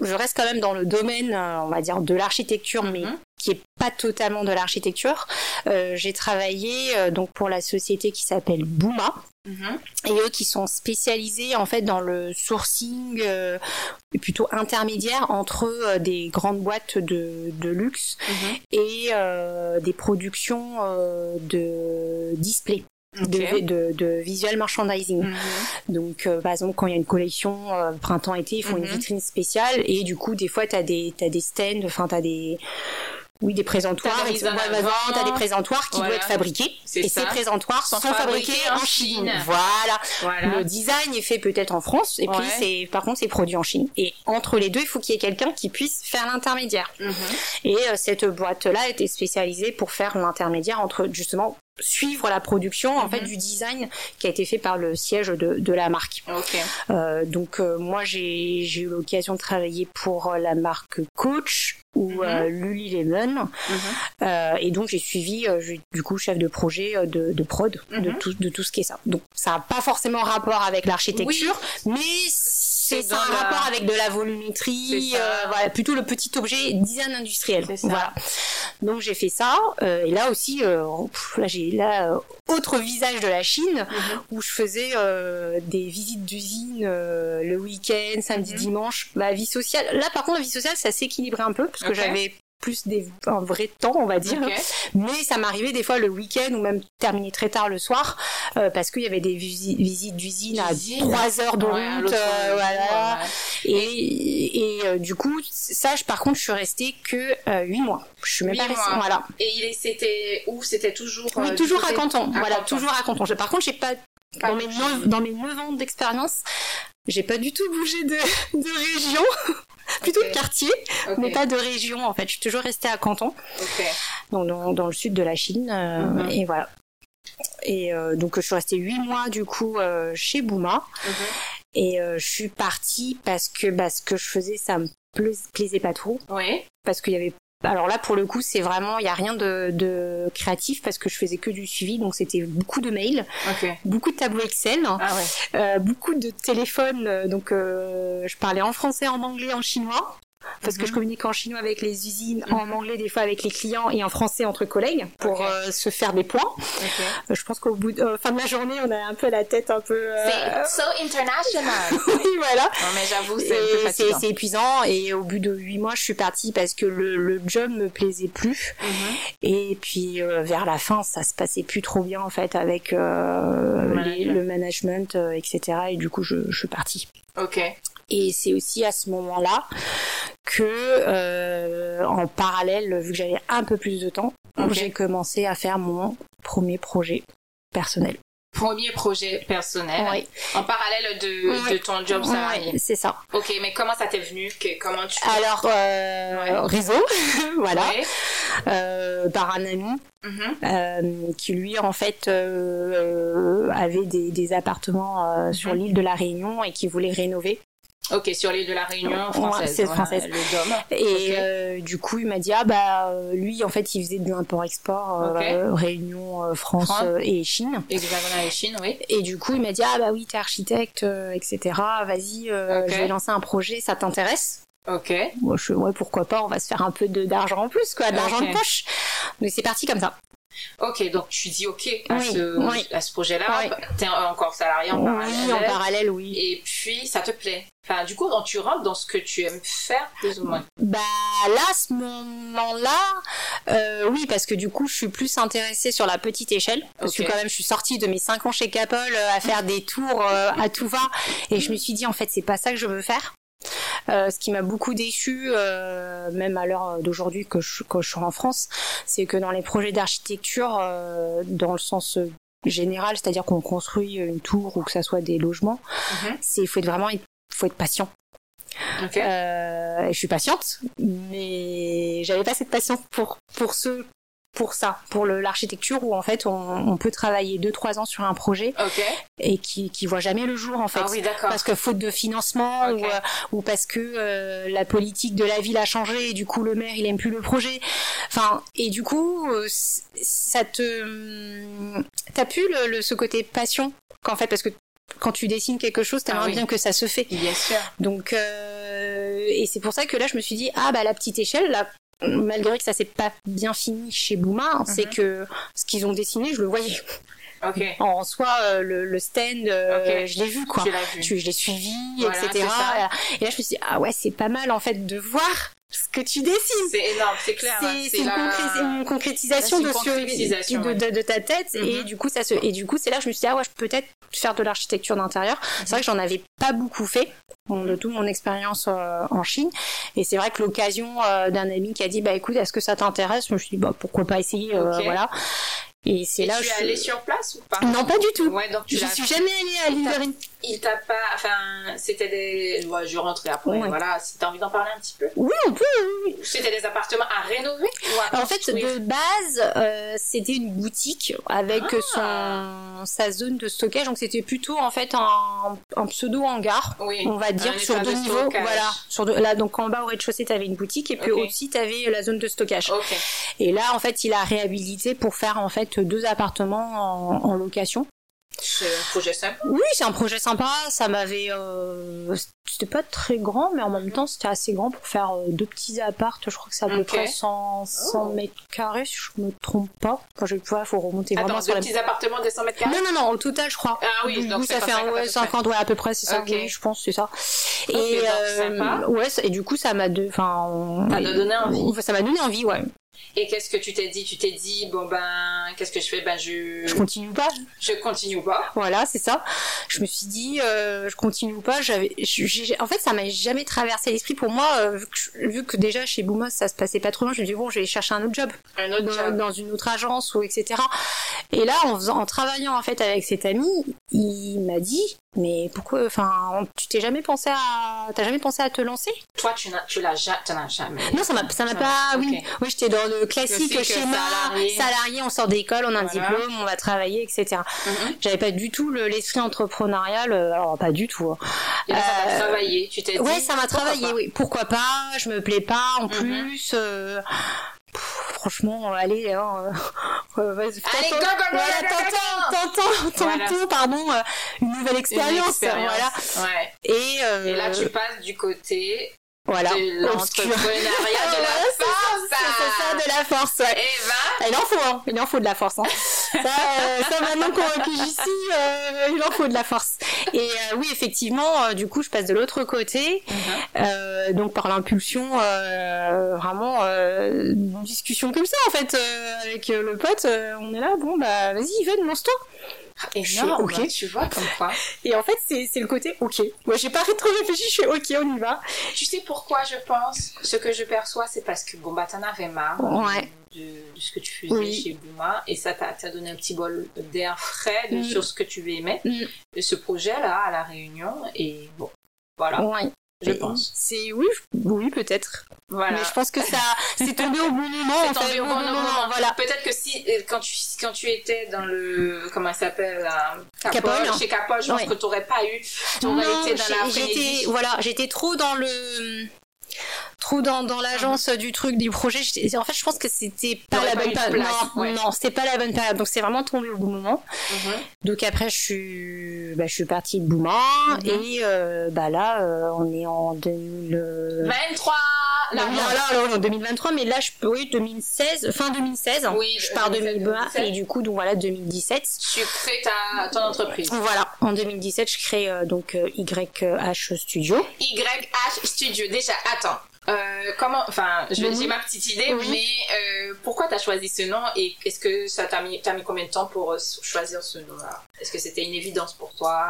je reste quand même dans le domaine, on va dire, de l'architecture, mais mm -hmm. Qui est pas totalement de l'architecture. Euh, j'ai travaillé euh, donc pour la société qui s'appelle Bouma. Mhm. Et eux qui sont spécialisés en fait dans le sourcing euh, plutôt intermédiaire entre des grandes boîtes de, de luxe mhm. et des productions de displays. De, de, de, visual merchandising. Mhm. Donc, par exemple, quand il y a une collection printemps-été, ils font une vitrine spéciale et du coup, des fois, tu as des, as des stands, enfin, tu as des oui, des présentoirs. T'as des, des présentoirs qui doivent être fabriqués. Et ces présentoirs sont, fabriqués, en Chine. Voilà. Le design est fait peut-être en France. Et puis, c'est, par contre, c'est produit en Chine. Et entre les deux, il faut qu'il y ait quelqu'un qui puisse faire l'intermédiaire. Mhm. Et euh, cette boîte-là était spécialisée pour faire l'intermédiaire entre, justement, suivre la production en fait mhm. du design qui a été fait par le siège de, de la marque. Euh, donc euh, moi j'ai eu l'occasion de travailler pour la marque Coach ou mm -hmm. Lululemon mhm. et donc j'ai suivi du coup chef de projet de, de prod de mhm. tout de tout ce qui est ça. Donc ça n'a pas forcément rapport avec l'architecture, mais c'est un rapport avec de la volumétrie, euh, voilà, plutôt le petit objet design industriel. Voilà. Donc j'ai fait ça. Euh, et là aussi, euh, là j'ai là autre visage de la Chine mhm. où je faisais des visites d'usine le week-end, samedi, mhm. dimanche. Ma vie sociale. Là par contre, la vie sociale, ça s'équilibrait un peu parce que j'avais plus des, un vrai temps, on va dire. Mais ça m'arrivait des fois le week-end ou même terminer très tard le soir euh, parce qu'il y avait des visites d'usine à 3 heures de route. Euh, voilà. Et, et euh, du coup, ça, je, par contre, je suis restée que 8 mois. Je suis même pas restée. Voilà. Et c'était où? C'était toujours. Oui, toujours à Canton. voilà, toujours à Canton. Par contre, j'ai pas dans mes, 9, dans mes 9 ans d'expérience, j'ai pas du tout bougé de, (laughs) de région. (laughs) plutôt de quartier, mais pas de région en fait. Je suis toujours restée à Canton, dans, dans, le sud de la Chine, euh, mhm. et voilà. Et euh, donc je suis restée huit mois du coup euh, chez Bouma, mhm. et je suis partie parce que bah, ce que je faisais ça me plaisait pas trop, parce qu'il y avait alors là, pour le coup, c'est vraiment, il n'y a rien de, de, créatif parce que je faisais que du suivi, donc c'était beaucoup de mails, beaucoup de tableaux Excel, ah euh, beaucoup de téléphones. Euh, donc, euh, je parlais en français, en anglais, en chinois parce que je mhm. communique en chinois avec les usines, en mhm. anglais des fois avec les clients et en français entre collègues pour euh, se faire des points. Euh, je pense qu'au bout de fin de la journée, on a un peu la tête un peu. Euh, c'est so international. (laughs) oui, voilà. Non, mais j'avoue, c'est C'est épuisant et au bout de huit mois, je suis partie parce que le, le job me plaisait plus. Mhm. Et puis vers la fin, ça se passait plus trop bien en fait avec le management, etc. Et du coup, je, je suis partie. Ok. Et c'est aussi à ce moment-là que, euh, en parallèle, vu que j'avais un peu plus de temps, j'ai commencé à faire mon premier projet personnel. Premier projet personnel oui. en parallèle de, de ton job salarié. c'est ça. Ok, mais comment ça t'est venu Comment tu Alors euh, réseau, (laughs) voilà, euh, par un ami mm-hmm. euh, qui lui en fait euh, avait des, des appartements sur mm-hmm. l'île de la Réunion et qui voulait rénover. Ok, sur l'île de la Réunion française. c'est française. le Dôme. Et euh, du coup, il m'a dit ah bah euh, lui en fait il faisait de l'import-export euh, Réunion, France, et Chine. Hexagonal et Chine, oui. Et du coup, il m'a dit ah bah oui t'es architecte, etc. Vas-y, je vais lancer un projet, ça t'intéresse? Ok. Moi, je, ouais, pourquoi pas, on va se faire un peu d'argent en plus, quoi, d'argent de poche. Mais c'est parti comme ça. Ok, donc tu dis ok à ce, à ce projet-là. T'es encore salarié en parallèle. Oui, en parallèle, oui. Et puis, ça te plaît. Enfin, du coup, tu rentres dans ce que tu aimes faire, plus ou moins. Bah là, à ce moment-là, euh, oui, parce que du coup, je suis plus intéressée sur la petite échelle. Parce que quand même, je suis sortie de mes 5 ans chez Capel euh, à faire des tours euh, à tout va. Et je me suis dit, en fait, c'est pas ça que je veux faire. Euh, ce qui m'a beaucoup déçu, euh, même à l'heure d'aujourd'hui que je, que je suis en France, c'est que dans les projets d'architecture, euh, dans le sens général, c'est-à-dire qu'on construit une tour ou que ça soit des logements, mhm. c'est faut être vraiment faut être patient. je suis patiente, mais j'avais pas cette patience pour pour ceux pour ça, pour l'architecture où en fait on, peut travailler 2-3 ans sur un projet et qui qui voit jamais le jour en fait. Ah parce que faute de financement ou, euh, ou, parce que euh, la politique de la ville a changé et du coup le maire il aime plus le projet. Enfin et du coup euh, ça te t'as plus le, ce côté passion qu'en fait parce que quand tu dessines quelque chose, t'aimerais ah bien que ça se fait. Bien sûr. Donc, et c'est pour ça que là, je me suis dit, ah bah la petite échelle, là, malgré que ça s'est pas bien fini chez Bouma, c'est mhm. que ce qu'ils ont dessiné, je le voyais. En soi, euh, le, stand, euh, je l'ai vu quoi. Je, l'ai suivi, etc. Et là, je me suis dit, ah ouais, c'est pas mal en fait de voir ce que tu dessines. C'est énorme, c'est clair. C'est une, concrétisation, de, de, ta tête et mhm. du coup ça se et du coup c'est là que je me suis dit ah ouais je peux peut-être faire de l'architecture d'intérieur. C'est vrai que j'en avais pas beaucoup fait de toute mon expérience euh, en Chine et c'est vrai que l'occasion d'un ami qui a dit bah écoute est-ce que ça t'intéresse? Je me suis dit bah pourquoi pas essayer voilà et c'est là tu es allée sur place ou pas Non, pas du tout. Ouais, donc tu je suis jamais allée à l'île. Il t'a pas, enfin, c'était des, ouais, je rentrais après. Voilà, si t'as envie d'en parler un petit peu. Oui, on peut. Oui. C'était des appartements à rénover. en fait, de base, euh, c'était une boutique avec ah. son sa zone de stockage. Donc c'était plutôt en fait un, un pseudo hangar, oui, on va dire, sur deux niveaux. Voilà, sur deux, là donc en bas au rez-de-chaussée t'avais une boutique et puis au-dessus t'avais la zone de stockage. Okay. Et là en fait il a réhabilité pour faire en fait deux appartements en, location. C'est un projet sympa. Oui, c'est un projet sympa. Ça m'avait, euh, c'était pas très grand, mais en même temps c'était assez grand pour faire euh, deux petits apparts. Je crois que c'est à peu près 100, 100 mètres carrés, si je me trompe pas. Quand j'ai il faut remonter Attends, vraiment deux petits appartements de 100 mètres carrés? Non, non, non, au total, je crois. Ah oui, donc ça fait un, ouais, 50, ouais, à peu près, c'est ça. Oui, je pense, c'est ça. et euh, ouais, et du coup, ça m'a, enfin, ça m'a donné envie. Ça m'a donné envie, ouais. Et qu'est-ce que tu t'es dit? Tu t'es dit, bon ben, qu'est-ce que je fais? Ben je... Je continue pas? Je continue pas. Voilà, c'est ça. Je me suis dit, euh, je continue pas? J'avais, en fait, ça m'a jamais traversé l'esprit. Pour moi, euh, vu, que, déjà chez Boomos, ça se passait pas trop bien, je me suis dit, bon, je vais chercher un autre job. Un autre dans, job. Dans une autre agence ou etc. Et là, en, faisant, en travaillant en fait avec cet ami, il m'a dit, mais pourquoi, enfin, tu t'es jamais pensé à, t'as jamais pensé à te lancer? Toi, tu n'as, tu l'as jamais. Non, ça m'a, ça m'a pas, oui, oui, j'étais dans le classique schéma salarié. salarié. on sort d'école, on a un diplôme, on va travailler, etc. Mm-hmm. J'avais pas du tout l'esprit entrepreneurial, euh, alors pas du tout. Hein. Et là, ça m'a euh, travaillé, tu t'es dit. Ouais, ça m'a travaillé, oui. Pourquoi pas? Je me plais pas en mm-hmm. plus. Euh, franchement, allez, hein, euh, allez, go, go, go, voilà, t'entends, t'entends, pardon, une nouvelle expérience, voilà. Ouais. Et, euh, et là, tu passes du côté voilà. L'entrepreneuriat de la (laughs) force. C'est ça, de la force, ouais. Et ben. Il en faut, hein. Il en faut de la force, hein. Ça, euh, ça, maintenant j'y suis, euh, il en faut de la force. Et euh, oui, effectivement, euh, du coup, je passe de l'autre côté. Mm-hmm. donc, par l'impulsion, vraiment, une discussion comme ça, en fait, avec le pote. on est là, bon, bah, vas-y, Yvonne, lance-toi. Énorme, ok. tu vois, comme quoi. Et en fait, c'est le côté ok. Moi, j'ai pas trop réfléchi, je suis ok, on y va. Tu sais pourquoi je pense Ce que je perçois, c'est parce que bon, bah, t'en avais marre. De, ce que tu faisais chez Bouma et ça t'a donné un petit bol d'air frais de, mm. sur ce que tu aimais mm. de ce projet là à la Réunion et bon voilà ouais je pense. C'est oui, oui peut-être. Voilà. Mais je pense que ça, c'est tombé au bon moment. (laughs) C'est tombé au bon moment. Voilà. Peut-être que si euh, quand tu quand tu étais dans le comment ça s'appelle Capol, chez Capol, je pense que tu n'aurais pas eu. Tu aurais été dans la. J'étais voilà, j'étais trop dans le trop dans, dans l'agence du truc du projet. En fait je pense que c'était pas la bonne période. non non c'était pas la bonne période. Donc c'est vraiment tombé au bon moment. Mhm. donc après je suis bah, je suis partie de Bouma. Mhm. et euh, bah là euh, on est en 2023 là, là, en 2023 mais là je peux oui 2016 fin 2016 oui je pars 2020 et du coup donc voilà 2017 tu crées ta ton entreprise. Voilà en 2017 je crée euh, donc YH Studio. YH Studio. Déjà attends euh, comment, enfin, j'ai mhm. ma petite idée, mais euh, pourquoi t'as choisi ce nom et est-ce que ça t'a mis, mis combien de temps pour euh, choisir ce nom-là? Est-ce que c'était une évidence pour toi?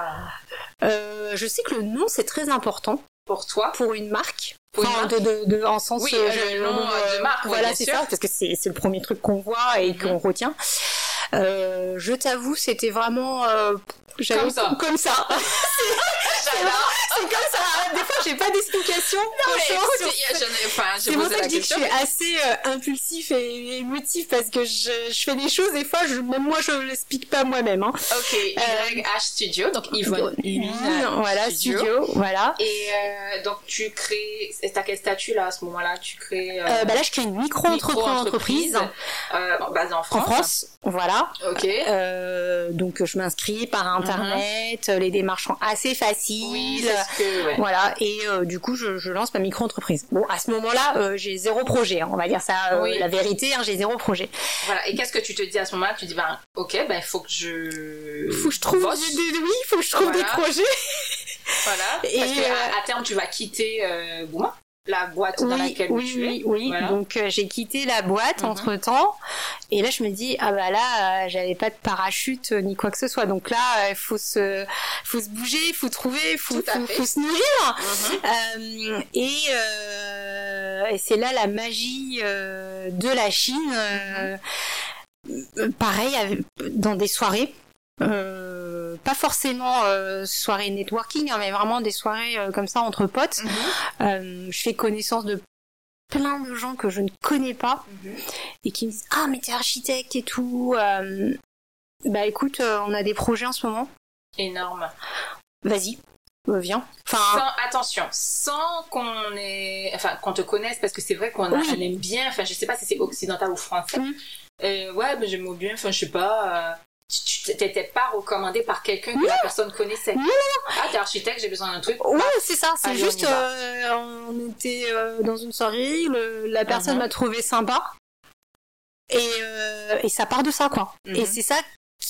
Euh, Je sais que le nom c'est très important pour toi, pour une marque. Pour une marque? De, de, de, en sens oui, le nom de marque. Voilà, c'est ça, parce que c'est le premier truc qu'on voit et mhm. qu'on retient. je t'avoue, c'était vraiment comme ça. (laughs) Comme ça. c'est comme ça. Des fois, j'ai pas d'explication. C'est pour ça que je dis que je suis assez euh, impulsif et émotif parce que je, je, fais des choses, des fois, je, même moi, je l'explique pas moi-même. Hein. Ok, YH euh, Studio, donc Yvonne voilà, studio. voilà. Et euh, donc, tu crées, t'as quel statut là à ce moment-là? Tu crées. Euh, bah là, je crée une micro-entreprise micro basée en France. En France, voilà. Ok. donc, je m'inscris par internet, les démarches sont assez faciles style. Voilà. Et du coup, je, lance ma micro-entreprise. Bon, à ce moment-là, j'ai zéro projet. Hein, on va dire ça, la vérité. Hein, j'ai zéro projet. Voilà. Et qu'est-ce que tu te dis à ce moment-là? Tu dis, ben, ok, ben, il faut que je. Faut que je trouve. Des, oui, faut que je trouve des projets. voilà. Et Parce à, terme, tu vas quitter euh, Bouma la boîte dans laquelle oui, tu es. Oui, oui. Donc euh, j'ai quitté la boîte mhm. entre temps, et là je me dis ah bah là euh, j'avais pas de parachute euh, ni quoi que ce soit. Donc là il faut se, faut se bouger, il faut trouver, faut, faut, faut, se nourrir. Mhm. et, et c'est là la magie de la Chine. pareil dans des soirées euh, pas forcément euh, soirée networking, hein, mais vraiment des soirées euh, comme ça entre potes. Mhm. Euh, je fais connaissance de plein de gens que je ne connais pas mhm. et qui me disent ah mais t'es architecte et tout. bah écoute, on a des projets en ce moment. Énorme. Vas-y. Viens. Enfin, sans, attention, sans qu'on ait, enfin, qu'on te connaisse, parce que c'est vrai qu'on aime bien. Enfin, je sais pas si c'est occidental ou français. Mhm. ouais, mais j'aime bien. Enfin, je sais pas tu t'étais pas recommandé par quelqu'un que la personne connaissait. Non, Ah, t'es architecte, j'ai besoin d'un truc. Ouais, c'est ça. C'est juste, on, euh, on était euh, dans une soirée, la personne uh-huh. m'a trouvé sympa. Et, euh, et ça part de ça, quoi. Et mm-hmm. c'est ça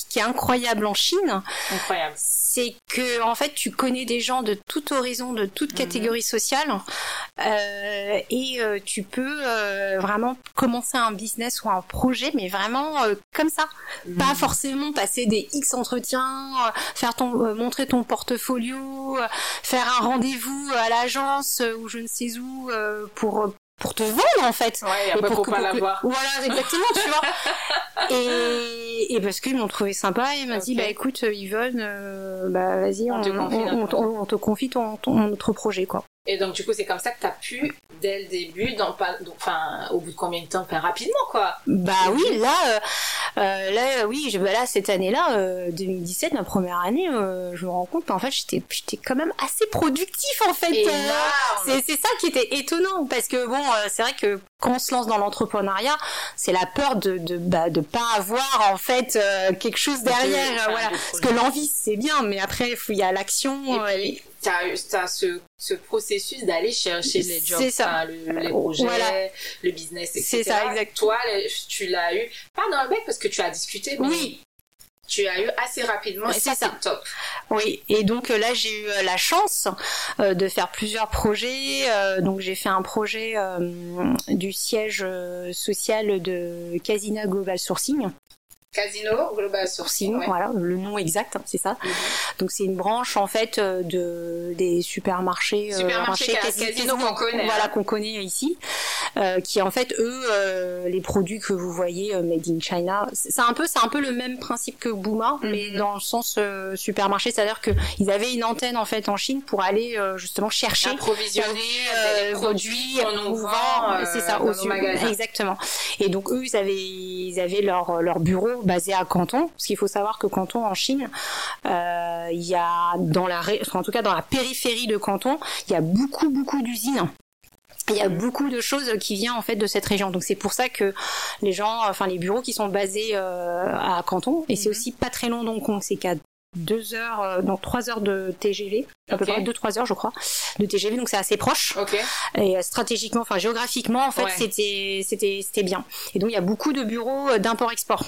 qui est incroyable en Chine. Incroyable c'est que en fait tu connais des gens de tout horizon, de toute mhm. catégorie sociale, euh, et euh, tu peux euh, vraiment commencer un business ou un projet, mais vraiment comme ça, pas mhm. forcément passer des X entretiens, faire ton, montrer ton portfolio, faire un rendez-vous à l'agence ou je ne sais où pour pour te vendre en fait. Ouais, et pour, pas l'avoir. Voilà, exactement, tu vois. (laughs) Et, et parce qu'ils m'ont trouvé sympa, et m'a dit bah écoute Yvonne, euh, bah vas-y, on, on, te confie ton, ton, notre projet quoi. Et donc, du coup, c'est comme ça que tu as pu, dès le début, dans, enfin, au bout de combien de temps, enfin, rapidement, quoi. Bah oui, là, euh, euh là, oui, je, bah là, cette année-là, euh, 2017, ma première année, euh, je me rends compte, en fait, j'étais, j'étais quand même assez productif, en fait. Euh, c'est, c'est ça qui était étonnant, parce que bon, c'est vrai que quand on se lance dans l'entrepreneuriat, c'est la peur de de bah, de pas avoir en fait quelque chose derrière, voilà. Parce que l'envie c'est bien, mais après il y a l'action t'as as ce, ce processus d'aller chercher les jobs, ça. le, les projets, le business, etc. C'est ça, exactement. Toi, tu l'as eu, pas dans le bec parce que tu as discuté, mais oui. tu as eu assez rapidement et ça, c'est top. Oui, et donc euh, là, j'ai eu euh, la chance euh, de faire plusieurs projets. donc j'ai fait un projet du siège social de Casina Global Sourcing. Casino Global Sourcing, voilà le nom exact, hein, c'est ça. Mhm. Donc c'est une branche en fait euh, de des supermarchés, euh, supermarchés Casino qu'on connaît, voilà hein. qu'on connaît ici, euh, qui en fait eux euh, les produits que vous voyez made in China, c'est un peu c'est un peu le même principe que Bouma, mhm. mais dans le sens supermarché, c'est-à-dire que ils avaient une antenne en fait en Chine pour aller justement chercher approvisionner des produits qu'on nous vend, c'est ça au exactement. Et donc eux ils avaient ils avaient leur leur bureau basé à Canton, parce qu'il faut savoir que Canton en Chine, euh, il y a dans la, en tout cas dans la périphérie de Canton, il y a beaucoup beaucoup d'usines il y a beaucoup de choses qui viennent en fait de cette région. Donc c'est pour ça que les gens, enfin les bureaux qui sont basés euh, à Canton, et c'est mhm. aussi pas très long donc c'est qu'à deux heures, euh, non trois heures de TGV, à peu près deux trois heures je crois de TGV, donc c'est assez proche. Et stratégiquement, enfin géographiquement en fait c'était c'était c'était bien. Et donc il y a beaucoup de bureaux d'import-export.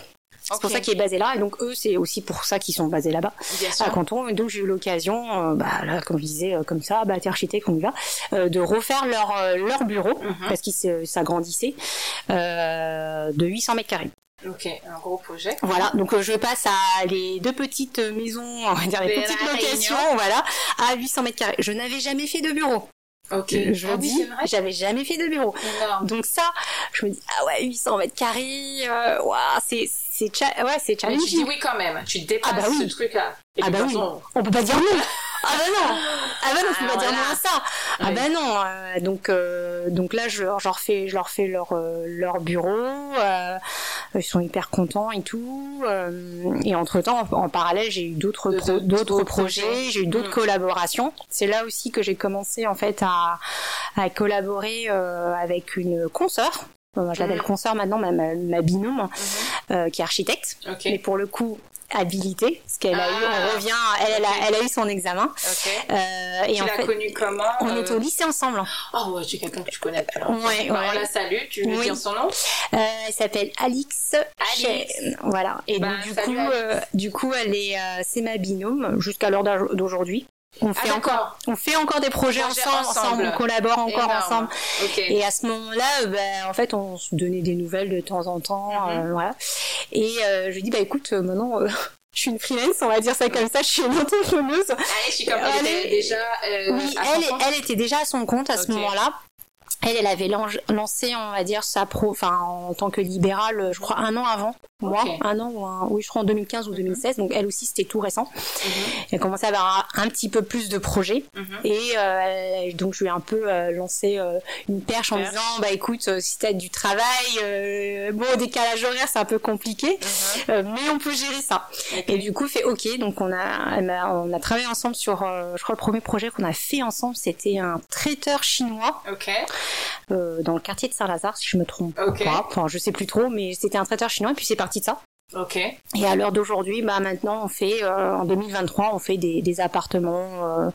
C'est pour ça qu'il est basé là. Et donc eux, c'est aussi pour ça qu'ils sont basés là-bas, à Canton. Et donc j'ai eu l'occasion, euh, bah, là, comme je disais, euh, comme ça, bah, t'es architecte, on y va, euh, de refaire leur leur bureau mhm. parce qu'ils s'agrandissaient de 800 mètres carrés. Ok, un gros projet. Voilà, donc je passe à les deux petites maisons, on va dire les petites locations, voilà, à 800 mètres carrés. Je n'avais jamais fait de bureau. Ok. Je ah dis, j'avais jamais fait de bureau. Donc ça, je me dis ah ouais 800 mètres carrés, euh, c'est c'est ouais c'est challenging. tu dis oui quand même, tu dépasses ah bah oui. ce truc là. ah bah oui. On peut pas dire non. (laughs) Ah bah non Ah bah non, je peux pas dire non à ça Ah bah non euh, Donc euh, donc là, je, je, leur fais, je leur fais leur, euh, leur bureau, euh, ils sont hyper contents et tout. et entre-temps, en, parallèle, j'ai eu d'autres d'autres projets, j'ai eu d'autres mm. collaborations. C'est là aussi que j'ai commencé en fait à, à collaborer avec une consoeur je l'appelle mm. consoeur maintenant, ma, ma, binôme, mm-hmm. qui est architecte. Mais pour le coup, habilitée, parce qu'elle a eu, on ah, revient, elle, elle, a, eu son examen. Euh, et tu l'as connue comment On euh... était au lycée ensemble. Oh ouais, c'est quelqu'un que tu connais. Alors, ouais, bah, On la salue, tu veux dire son nom? Euh, Elle s'appelle Alix. Alix. Voilà. Et donc, bah, du coup, euh, du coup, elle est, euh, c'est ma binôme jusqu'à l'heure d'aujourd'hui. On fait ah, encore, on fait encore des projets ensemble, ensemble, on collabore encore ensemble. Et à ce moment-là, ben, en fait, on se donnait des nouvelles de temps en temps, mhm. euh, voilà. Et euh, je lui dis, bah écoute, euh, maintenant, (laughs) je suis une freelance, on va dire ça comme ça, je suis une entrepreneuse. Allez, je suis comme elle, était déjà. oui, elle, elle était déjà à son compte à ce moment-là. Elle, elle avait lancé, on va dire, sa pro, enfin, en tant que libérale, je crois, un an avant moi, un an ou un, oui, je crois en 2015 ou 2016. Donc elle aussi, c'était tout récent. Mhm. Elle commençait à avoir un, petit peu plus de projets. Mhm. Et euh, donc je lui ai un peu euh, lancé euh, une perche en disant, bah écoute, si t'as du travail, bon, au décalage horaire, c'est un peu compliqué, mhm. mais on peut gérer ça. Et du coup, fait OK. Donc on a, on a travaillé ensemble sur, je crois, le premier projet qu'on a fait ensemble, c'était un traiteur chinois. Dans le quartier de Saint-Lazare, si je me trompe pas. Enfin, je sais plus trop, mais c'était un traiteur chinois. Et puis c'est parti de ça. Ok. Et à l'heure d'aujourd'hui, bah maintenant on fait euh, en 2023, on fait des, des appartements euh,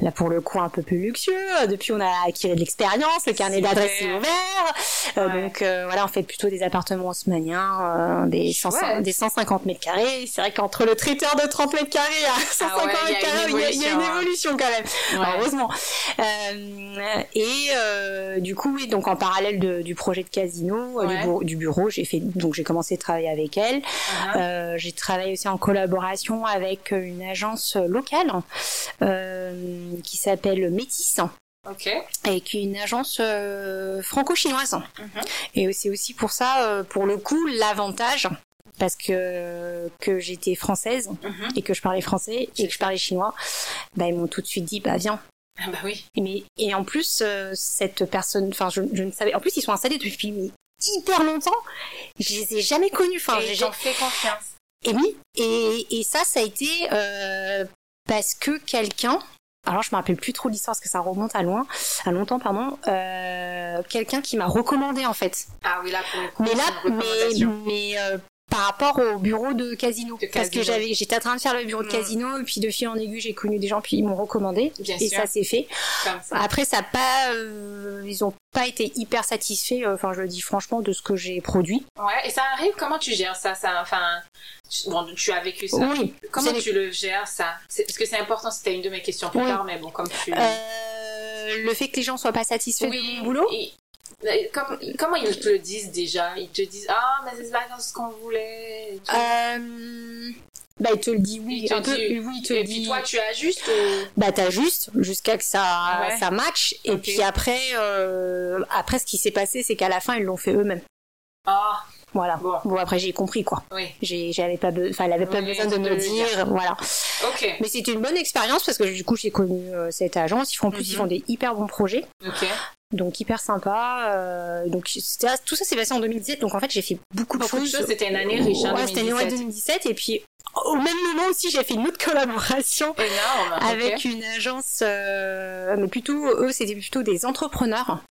là pour le coup un peu plus luxueux. Depuis on a acquis de l'expérience, le carnet d'adresse est ouvert. Euh, donc voilà, on fait plutôt des appartements haussmanniens, des, 100, des 150 mètres carrés. C'est vrai qu'entre le traiteur de 30 mètres carrés à 150 ah mètres carrés, il y, a une hein. évolution quand même. Heureusement. et du coup, oui, donc en parallèle de, du projet de casino, du, du, bureau, j'ai fait donc j'ai commencé à travailler avec elle. Euh, j'ai travaillé aussi en collaboration avec une agence locale euh, qui s'appelle Métis. Et qui est une agence euh, franco-chinoise. Uh-huh. Et c'est aussi pour ça, pour le coup, l'avantage parce que que j'étais française uh-huh. et que je parlais français et que je parlais chinois, bah ils m'ont tout de suite dit bah viens. Ah bah oui. Mais et en plus cette personne, enfin je, je, ne savais, en plus ils sont installés depuis hyper longtemps. Je les ai jamais connus. Enfin, j'ai fait confiance. Et oui. Et, et ça, ça a été euh, parce que quelqu'un. Alors je me rappelle plus trop l'histoire parce que ça remonte à loin, à longtemps pardon. Euh, quelqu'un qui m'a recommandé en fait. Ah oui là pour le coup. Mais là, mais, mais euh, par rapport au bureau de casino. parce que j'avais, j'étais en train de faire le bureau de mm. casino, et puis de fil en aiguille, j'ai connu des gens, puis ils m'ont recommandé. et ça s'est fait. Après, ça pas, euh, ils ont pas été hyper satisfaits, euh, enfin, je le dis franchement, de ce que j'ai produit. Ouais, et ça arrive, comment tu gères ça, ça, enfin, bon, tu as vécu ça. Oui. Comment tu le gères, ça? Parce que c'est important, c'était une de mes questions plus tard, mais bon, comme tu... Euh, le fait que les gens soient pas satisfaits de mon boulot comment ils te le disent déjà? Ils te disent Ah, mais c'est pas ce qu'on voulait. Euh, bah, il te le dit, oui. un peu, oui, te et puis toi, tu ajustes ou... Bah, t'ajustes jusqu'à que ça, ah ça match. Et puis après, euh, après, ce qui s'est passé, c'est qu'à la fin, ils l'ont fait eux-mêmes. Ah. Voilà. Bon, après j'ai compris quoi. Oui. J'avais pas, enfin, elle avait pas besoin de me le dire. Voilà. Ok. Mais c'était une bonne expérience parce que du coup j'ai connu euh, cette agence. Ils font en plus ils mhm. font des hyper bons projets. Ok. Donc hyper sympa. Euh, donc tout ça s'est passé en 2017. Donc en fait j'ai fait beaucoup, de choses. C'était une année riche. Hein, ouais, c'était une année 2017 et puis au même moment aussi j'ai fait une autre collaboration Énorme. avec une agence, euh, mais plutôt eux c'était plutôt des entrepreneurs.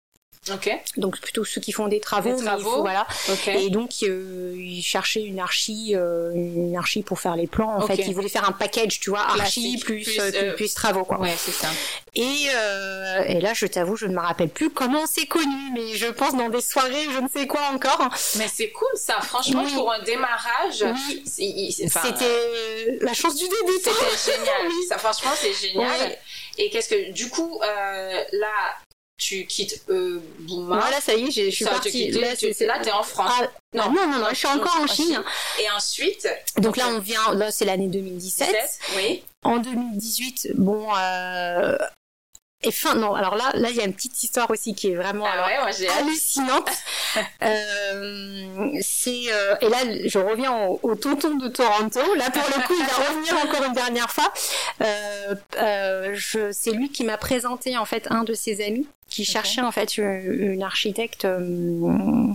Okay. Donc plutôt ceux qui font des travaux, des travaux. voilà. Okay. Et donc euh, ils cherchaient une archi, euh, une archi pour faire les plans. En fait, ils voulaient faire un package, tu vois, archi plus plus, euh, euh, plus, travaux, quoi. Ouais, c'est ça. Et, euh, et là, je t'avoue, je ne me rappelle plus comment c'est connu, mais je pense dans des soirées, je ne sais quoi encore. Mais c'est cool ça, franchement, pour un démarrage. Oui. C'était la chance du début. C'était génial. (laughs) Ça, franchement, c'est génial. Et qu'est-ce que, du coup, là, tu quittes euh, Bouma. Voilà, ça y est, je suis partie. Là, tu es en France. Ah, non, non, non, non, je suis encore en Chine. Et ensuite Donc là, on vient, là, c'est l'année 2017. oui. En 2018, bon, euh, et fin, non, alors là, là, il y a une petite histoire aussi qui est vraiment ah hallucinante. (laughs) euh, c'est euh, et là, je reviens au, au, tonton de Toronto. Là, pour le coup, il va revenir encore une dernière fois. Euh, euh, c'est lui qui m'a présenté en fait un de ses amis qui cherchait en fait une, architecte euh,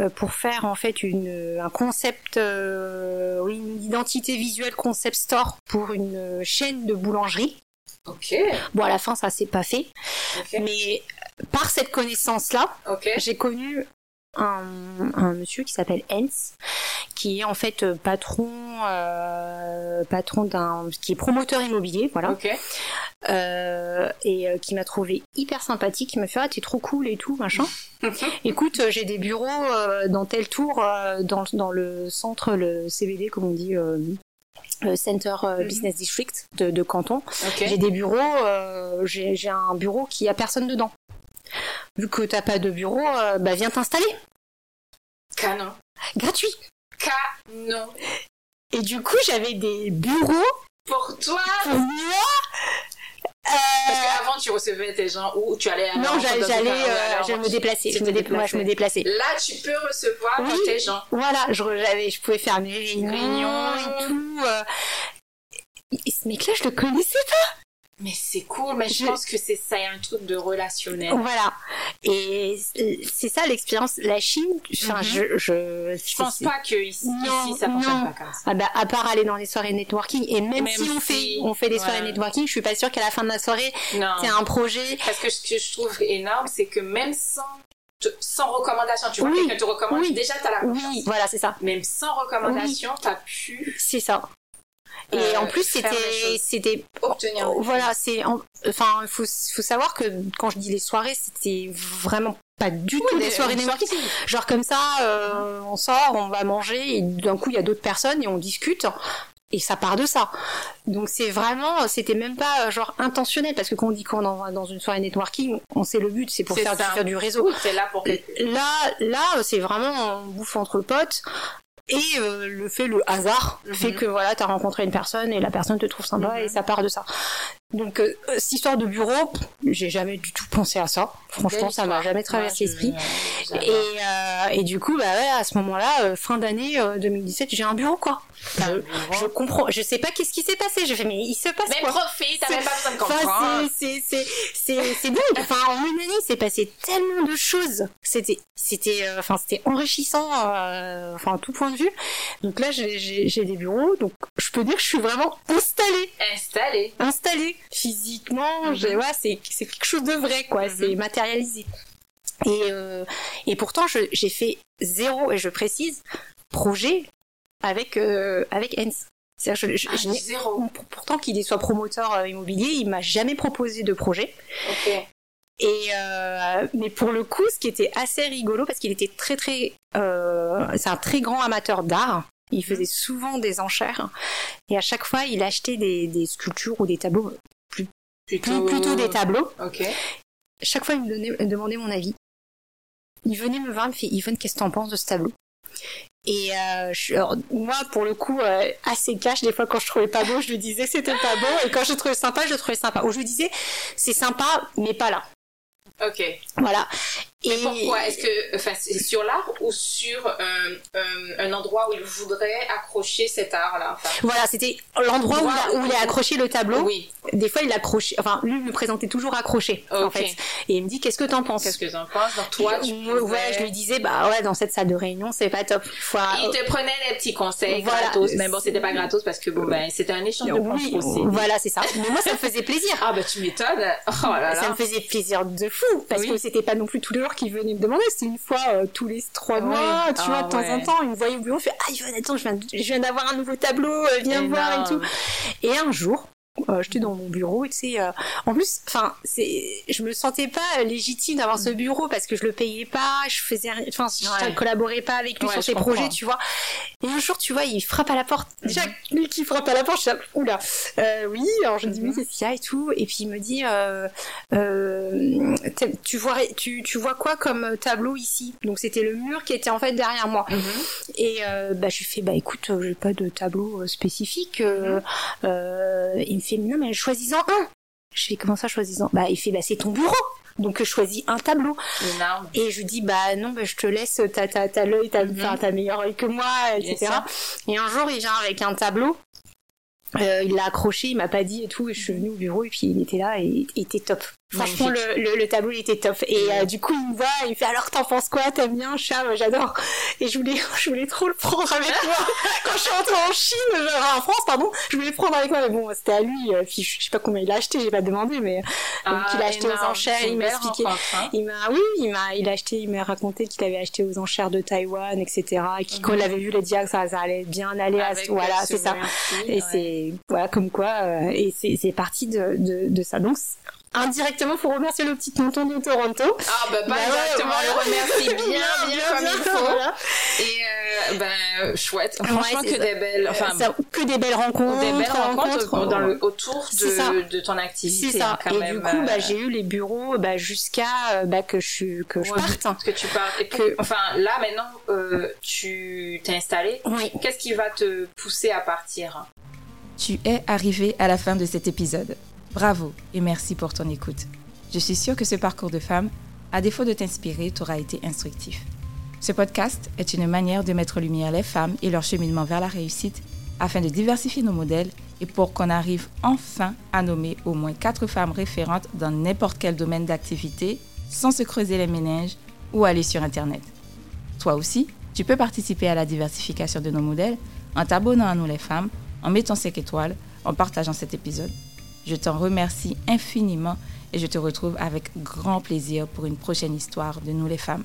euh, pour faire en fait une un concept, une identité visuelle concept store pour une chaîne de boulangerie. Ok. Bon, à la fin, ça s'est pas fait. Mais par cette connaissance-là, j'ai connu un, un, monsieur qui s'appelle Hens, qui est en fait patron patron d'un qui est promoteur immobilier, voilà. Ok. et qui m'a trouvé hyper sympathique. Il m'a fait ah t'es trop cool et tout machin. (laughs) Écoute, j'ai des bureaux dans tel tour dans, dans le centre, le CBD comme on dit. Center mhm. Business District de, de Canton. J'ai des bureaux, j'ai un bureau qui a personne dedans. Vu que t'as pas de bureau, bah viens t'installer. Canon. Gratuit. Canon. Et du coup, j'avais des bureaux. Pour toi Pour moi Parce qu'avant, tu recevais tes gens ou tu allais à Non, j'allais, euh, je me déplaçais. Je me, je me déplaçais. Là, tu peux recevoir tes gens. Voilà, je, je pouvais faire mes réunions et tout. Euh. Et ce mec-là, je le connaissais pas. Mais c'est cool, mais je, pense que c'est ça, un truc de relationnel. Voilà. Et c'est ça l'expérience. La Chine, enfin, mhm. je, je, je pense pas que ici, ça fonctionne pas comme ça. Ah bah, à part aller dans les soirées networking, et même, si on fait, on fait des soirées networking, je suis pas sûre qu'à la fin de la soirée, c'est un projet. Parce que ce que je trouve énorme, c'est que même sans sans recommandation, tu vois, oui. quelqu'un te recommande, oui. déjà t'as la confiance. Oui, voilà, c'est ça. Même sans recommandation, t'as pu. C'est ça. Et euh, en plus, c'était, c'était, obtenir. Voilà, c'est, enfin, faut, faut savoir que quand je dis les soirées, c'était vraiment pas du tout des soirées networking. Genre comme ça, euh, on sort, on va manger, et d'un coup il y a d'autres personnes et on discute. Et ça part de ça. Donc c'est vraiment, c'était même pas euh, genre intentionnel parce que quand on dit qu'on va dans une soirée networking, on sait le but, c'est pour faire, faire, du réseau. c'est là pour. Là, là, c'est vraiment on bouffe entre potes et euh, le fait le hasard fait mhm. que voilà t'as rencontré une personne et la personne te trouve sympa et mhm. ça part de ça donc euh, cette histoire de bureau j'ai jamais du tout pensé à ça. Franchement ça m'a jamais traversé l'esprit. Et, euh, et du coup bah ouais à ce moment là fin d'année 2017 j'ai un bureau quoi. Je, comprends je sais pas qu'est-ce qui s'est passé. Je fais mais il se passe mais quoi profite t'as même pas besoin de comprendre. c'est c'est c'est c'est dingue. Enfin en une année il s'est passé tellement de choses. C'était c'était enfin c'était enrichissant enfin tout point de vue. Donc là, j'ai des bureaux, donc je peux dire que je suis vraiment installée. Installée. Installée. Physiquement, mhm. ouais, c'est quelque chose de vrai, quoi. Mhm. C'est matérialisé. Et, euh, et pourtant, j'ai fait zéro, et je précise, projet avec, euh, avec Hens. Je, je, ah, zéro. Pourtant qu'il soit promoteur euh, immobilier, il m'a jamais proposé de projet. Et euh, mais pour le coup, ce qui était assez rigolo, parce qu'il était très très, euh, c'est un très grand amateur d'art. Il mhm. faisait souvent des enchères et à chaque fois, il achetait des, des sculptures ou des tableaux, plutôt, plutôt des tableaux. Ok. Chaque fois, il me, donnait, me demandait mon avis. Il venait me voir, il me fait Yvonne, qu'est-ce que t'en penses de ce tableau? Et euh, je, moi, pour le coup, euh, assez cash, des fois quand je trouvais pas beau, je lui disais c'était pas beau, et quand je trouvais sympa, je le trouvais sympa. Ou je lui disais c'est sympa, mais pas là. Ok. Voilà. Et pourquoi? Est-ce que, enfin, c'est sur l'arbre ou sur euh, euh, un endroit où il voudrait accrocher cet art-là Voilà, c'était l'endroit où, il a accroché le tableau. Oui. Des fois, il accrochait, enfin, lui me présentait toujours accroché, en fait. Et il me dit, qu'est-ce que t'en penses? Qu'est-ce que t'en penses? Dans toi, tu Ouais, je lui disais, bah ouais, dans cette salle de réunion, c'est pas top. Il te prenait des petits conseils gratos. Mais bon, c'était pas gratos parce que bon, ben, c'était un échange de oui, aussi. Voilà, c'est ça. Mais moi, ça me faisait plaisir. Ah bah tu m'étonnes. Oh ça me faisait plaisir de fou parce que c'était pas non plus tous les qu'il venait me demander, c'était une fois euh, tous les trois mois, tu vois, de temps en temps, il me voyait au bureau, il fait Ah, Yvonne, attends, je viens, je viens d'avoir un nouveau tableau, euh, viens voir et tout. Et un jour, euh, j'étais dans mon bureau tu sais euh, en plus enfin c'est je me sentais pas légitime d'avoir ce bureau parce que je le payais pas je faisais enfin je collaborais pas avec lui sur ses projets tu vois. Et un jour tu vois il frappe à la porte. Déjà lui qui frappe à la porte je suis là oula. Euh, oui alors je dis oui c'est ça et tout. Et puis il me dit euh, euh, tu vois tu, tu vois quoi comme tableau ici? Donc c'était le mur qui était en fait derrière moi. Mhm. et bah je lui fais bah écoute j'ai pas de tableau spécifique me fait non mais choisis-en un. Je fais comment ça choisis-en Bah il fait bah c'est ton bureau. Donc je choisis un tableau. Et je lui dis bah non bah, je te laisse t'as t'as t'as l'œil t'as mm meilleur œil que moi etc. Et un jour il vient avec un tableau Euh, il l'a accroché, il m'a pas dit et tout. Et je suis venue au bureau et puis il était là et il était top. Franchement, le, le, tableau il était top. Et euh, du coup, il me voit, il me fait alors t'en penses quoi? T'aimes bien? Chat J'adore. Et je voulais, (laughs) je voulais trop le prendre avec moi. (laughs) Quand je suis rentrée en Chine, genre en France, pardon, je voulais le prendre avec moi. Mais bon, c'était à lui. Euh, puis je sais pas combien il a acheté, j'ai pas demandé, mais donc il a ah, acheté aux enchères. Il m'a expliqué. Hein. Il m'a, oui, il m'a, il a acheté, il m'a raconté qu'il avait acheté aux enchères de Taïwan, etc. Et qu'il, quand il avait vu les ça, ça allait bien aller. À, voilà, c'est ça. Et c'est voilà comme quoi. et c'est, parti de, de, de ça. Donc indirectement, faut remercier le petit tonton de Toronto. Ah bah pas bah, directement, le remercie bien, bien, (laughs) comme il faut. Et euh, ben chouette. Franchement, que des belles, enfin que des belles rencontres, des belles rencontres, dans le, autour de, de ton activité. C'est ça. et du coup, bah, euh, j'ai eu les bureaux bah, jusqu'à bah, que je que je parte. Que tu partes. Et que, enfin là maintenant, euh, tu t'es installé. Oui. Qu'est-ce qui va te pousser à partir? Tu es arrivé à la fin de cet épisode. Bravo et merci pour ton écoute. Je suis sûre que ce parcours de femme, à défaut de t'inspirer, t'aura été instructif. Ce podcast est une manière de mettre en lumière les femmes et leur cheminement vers la réussite afin de diversifier nos modèles et pour qu'on arrive enfin à nommer au moins quatre femmes référentes dans n'importe quel domaine d'activité sans se creuser les méninges ou aller sur Internet. Toi aussi, tu peux participer à la diversification de nos modèles en t'abonnant à nous les femmes, en mettant 5 étoiles, en partageant cet épisode je t'en remercie infiniment et je te retrouve avec grand plaisir pour une prochaine histoire de nous les femmes.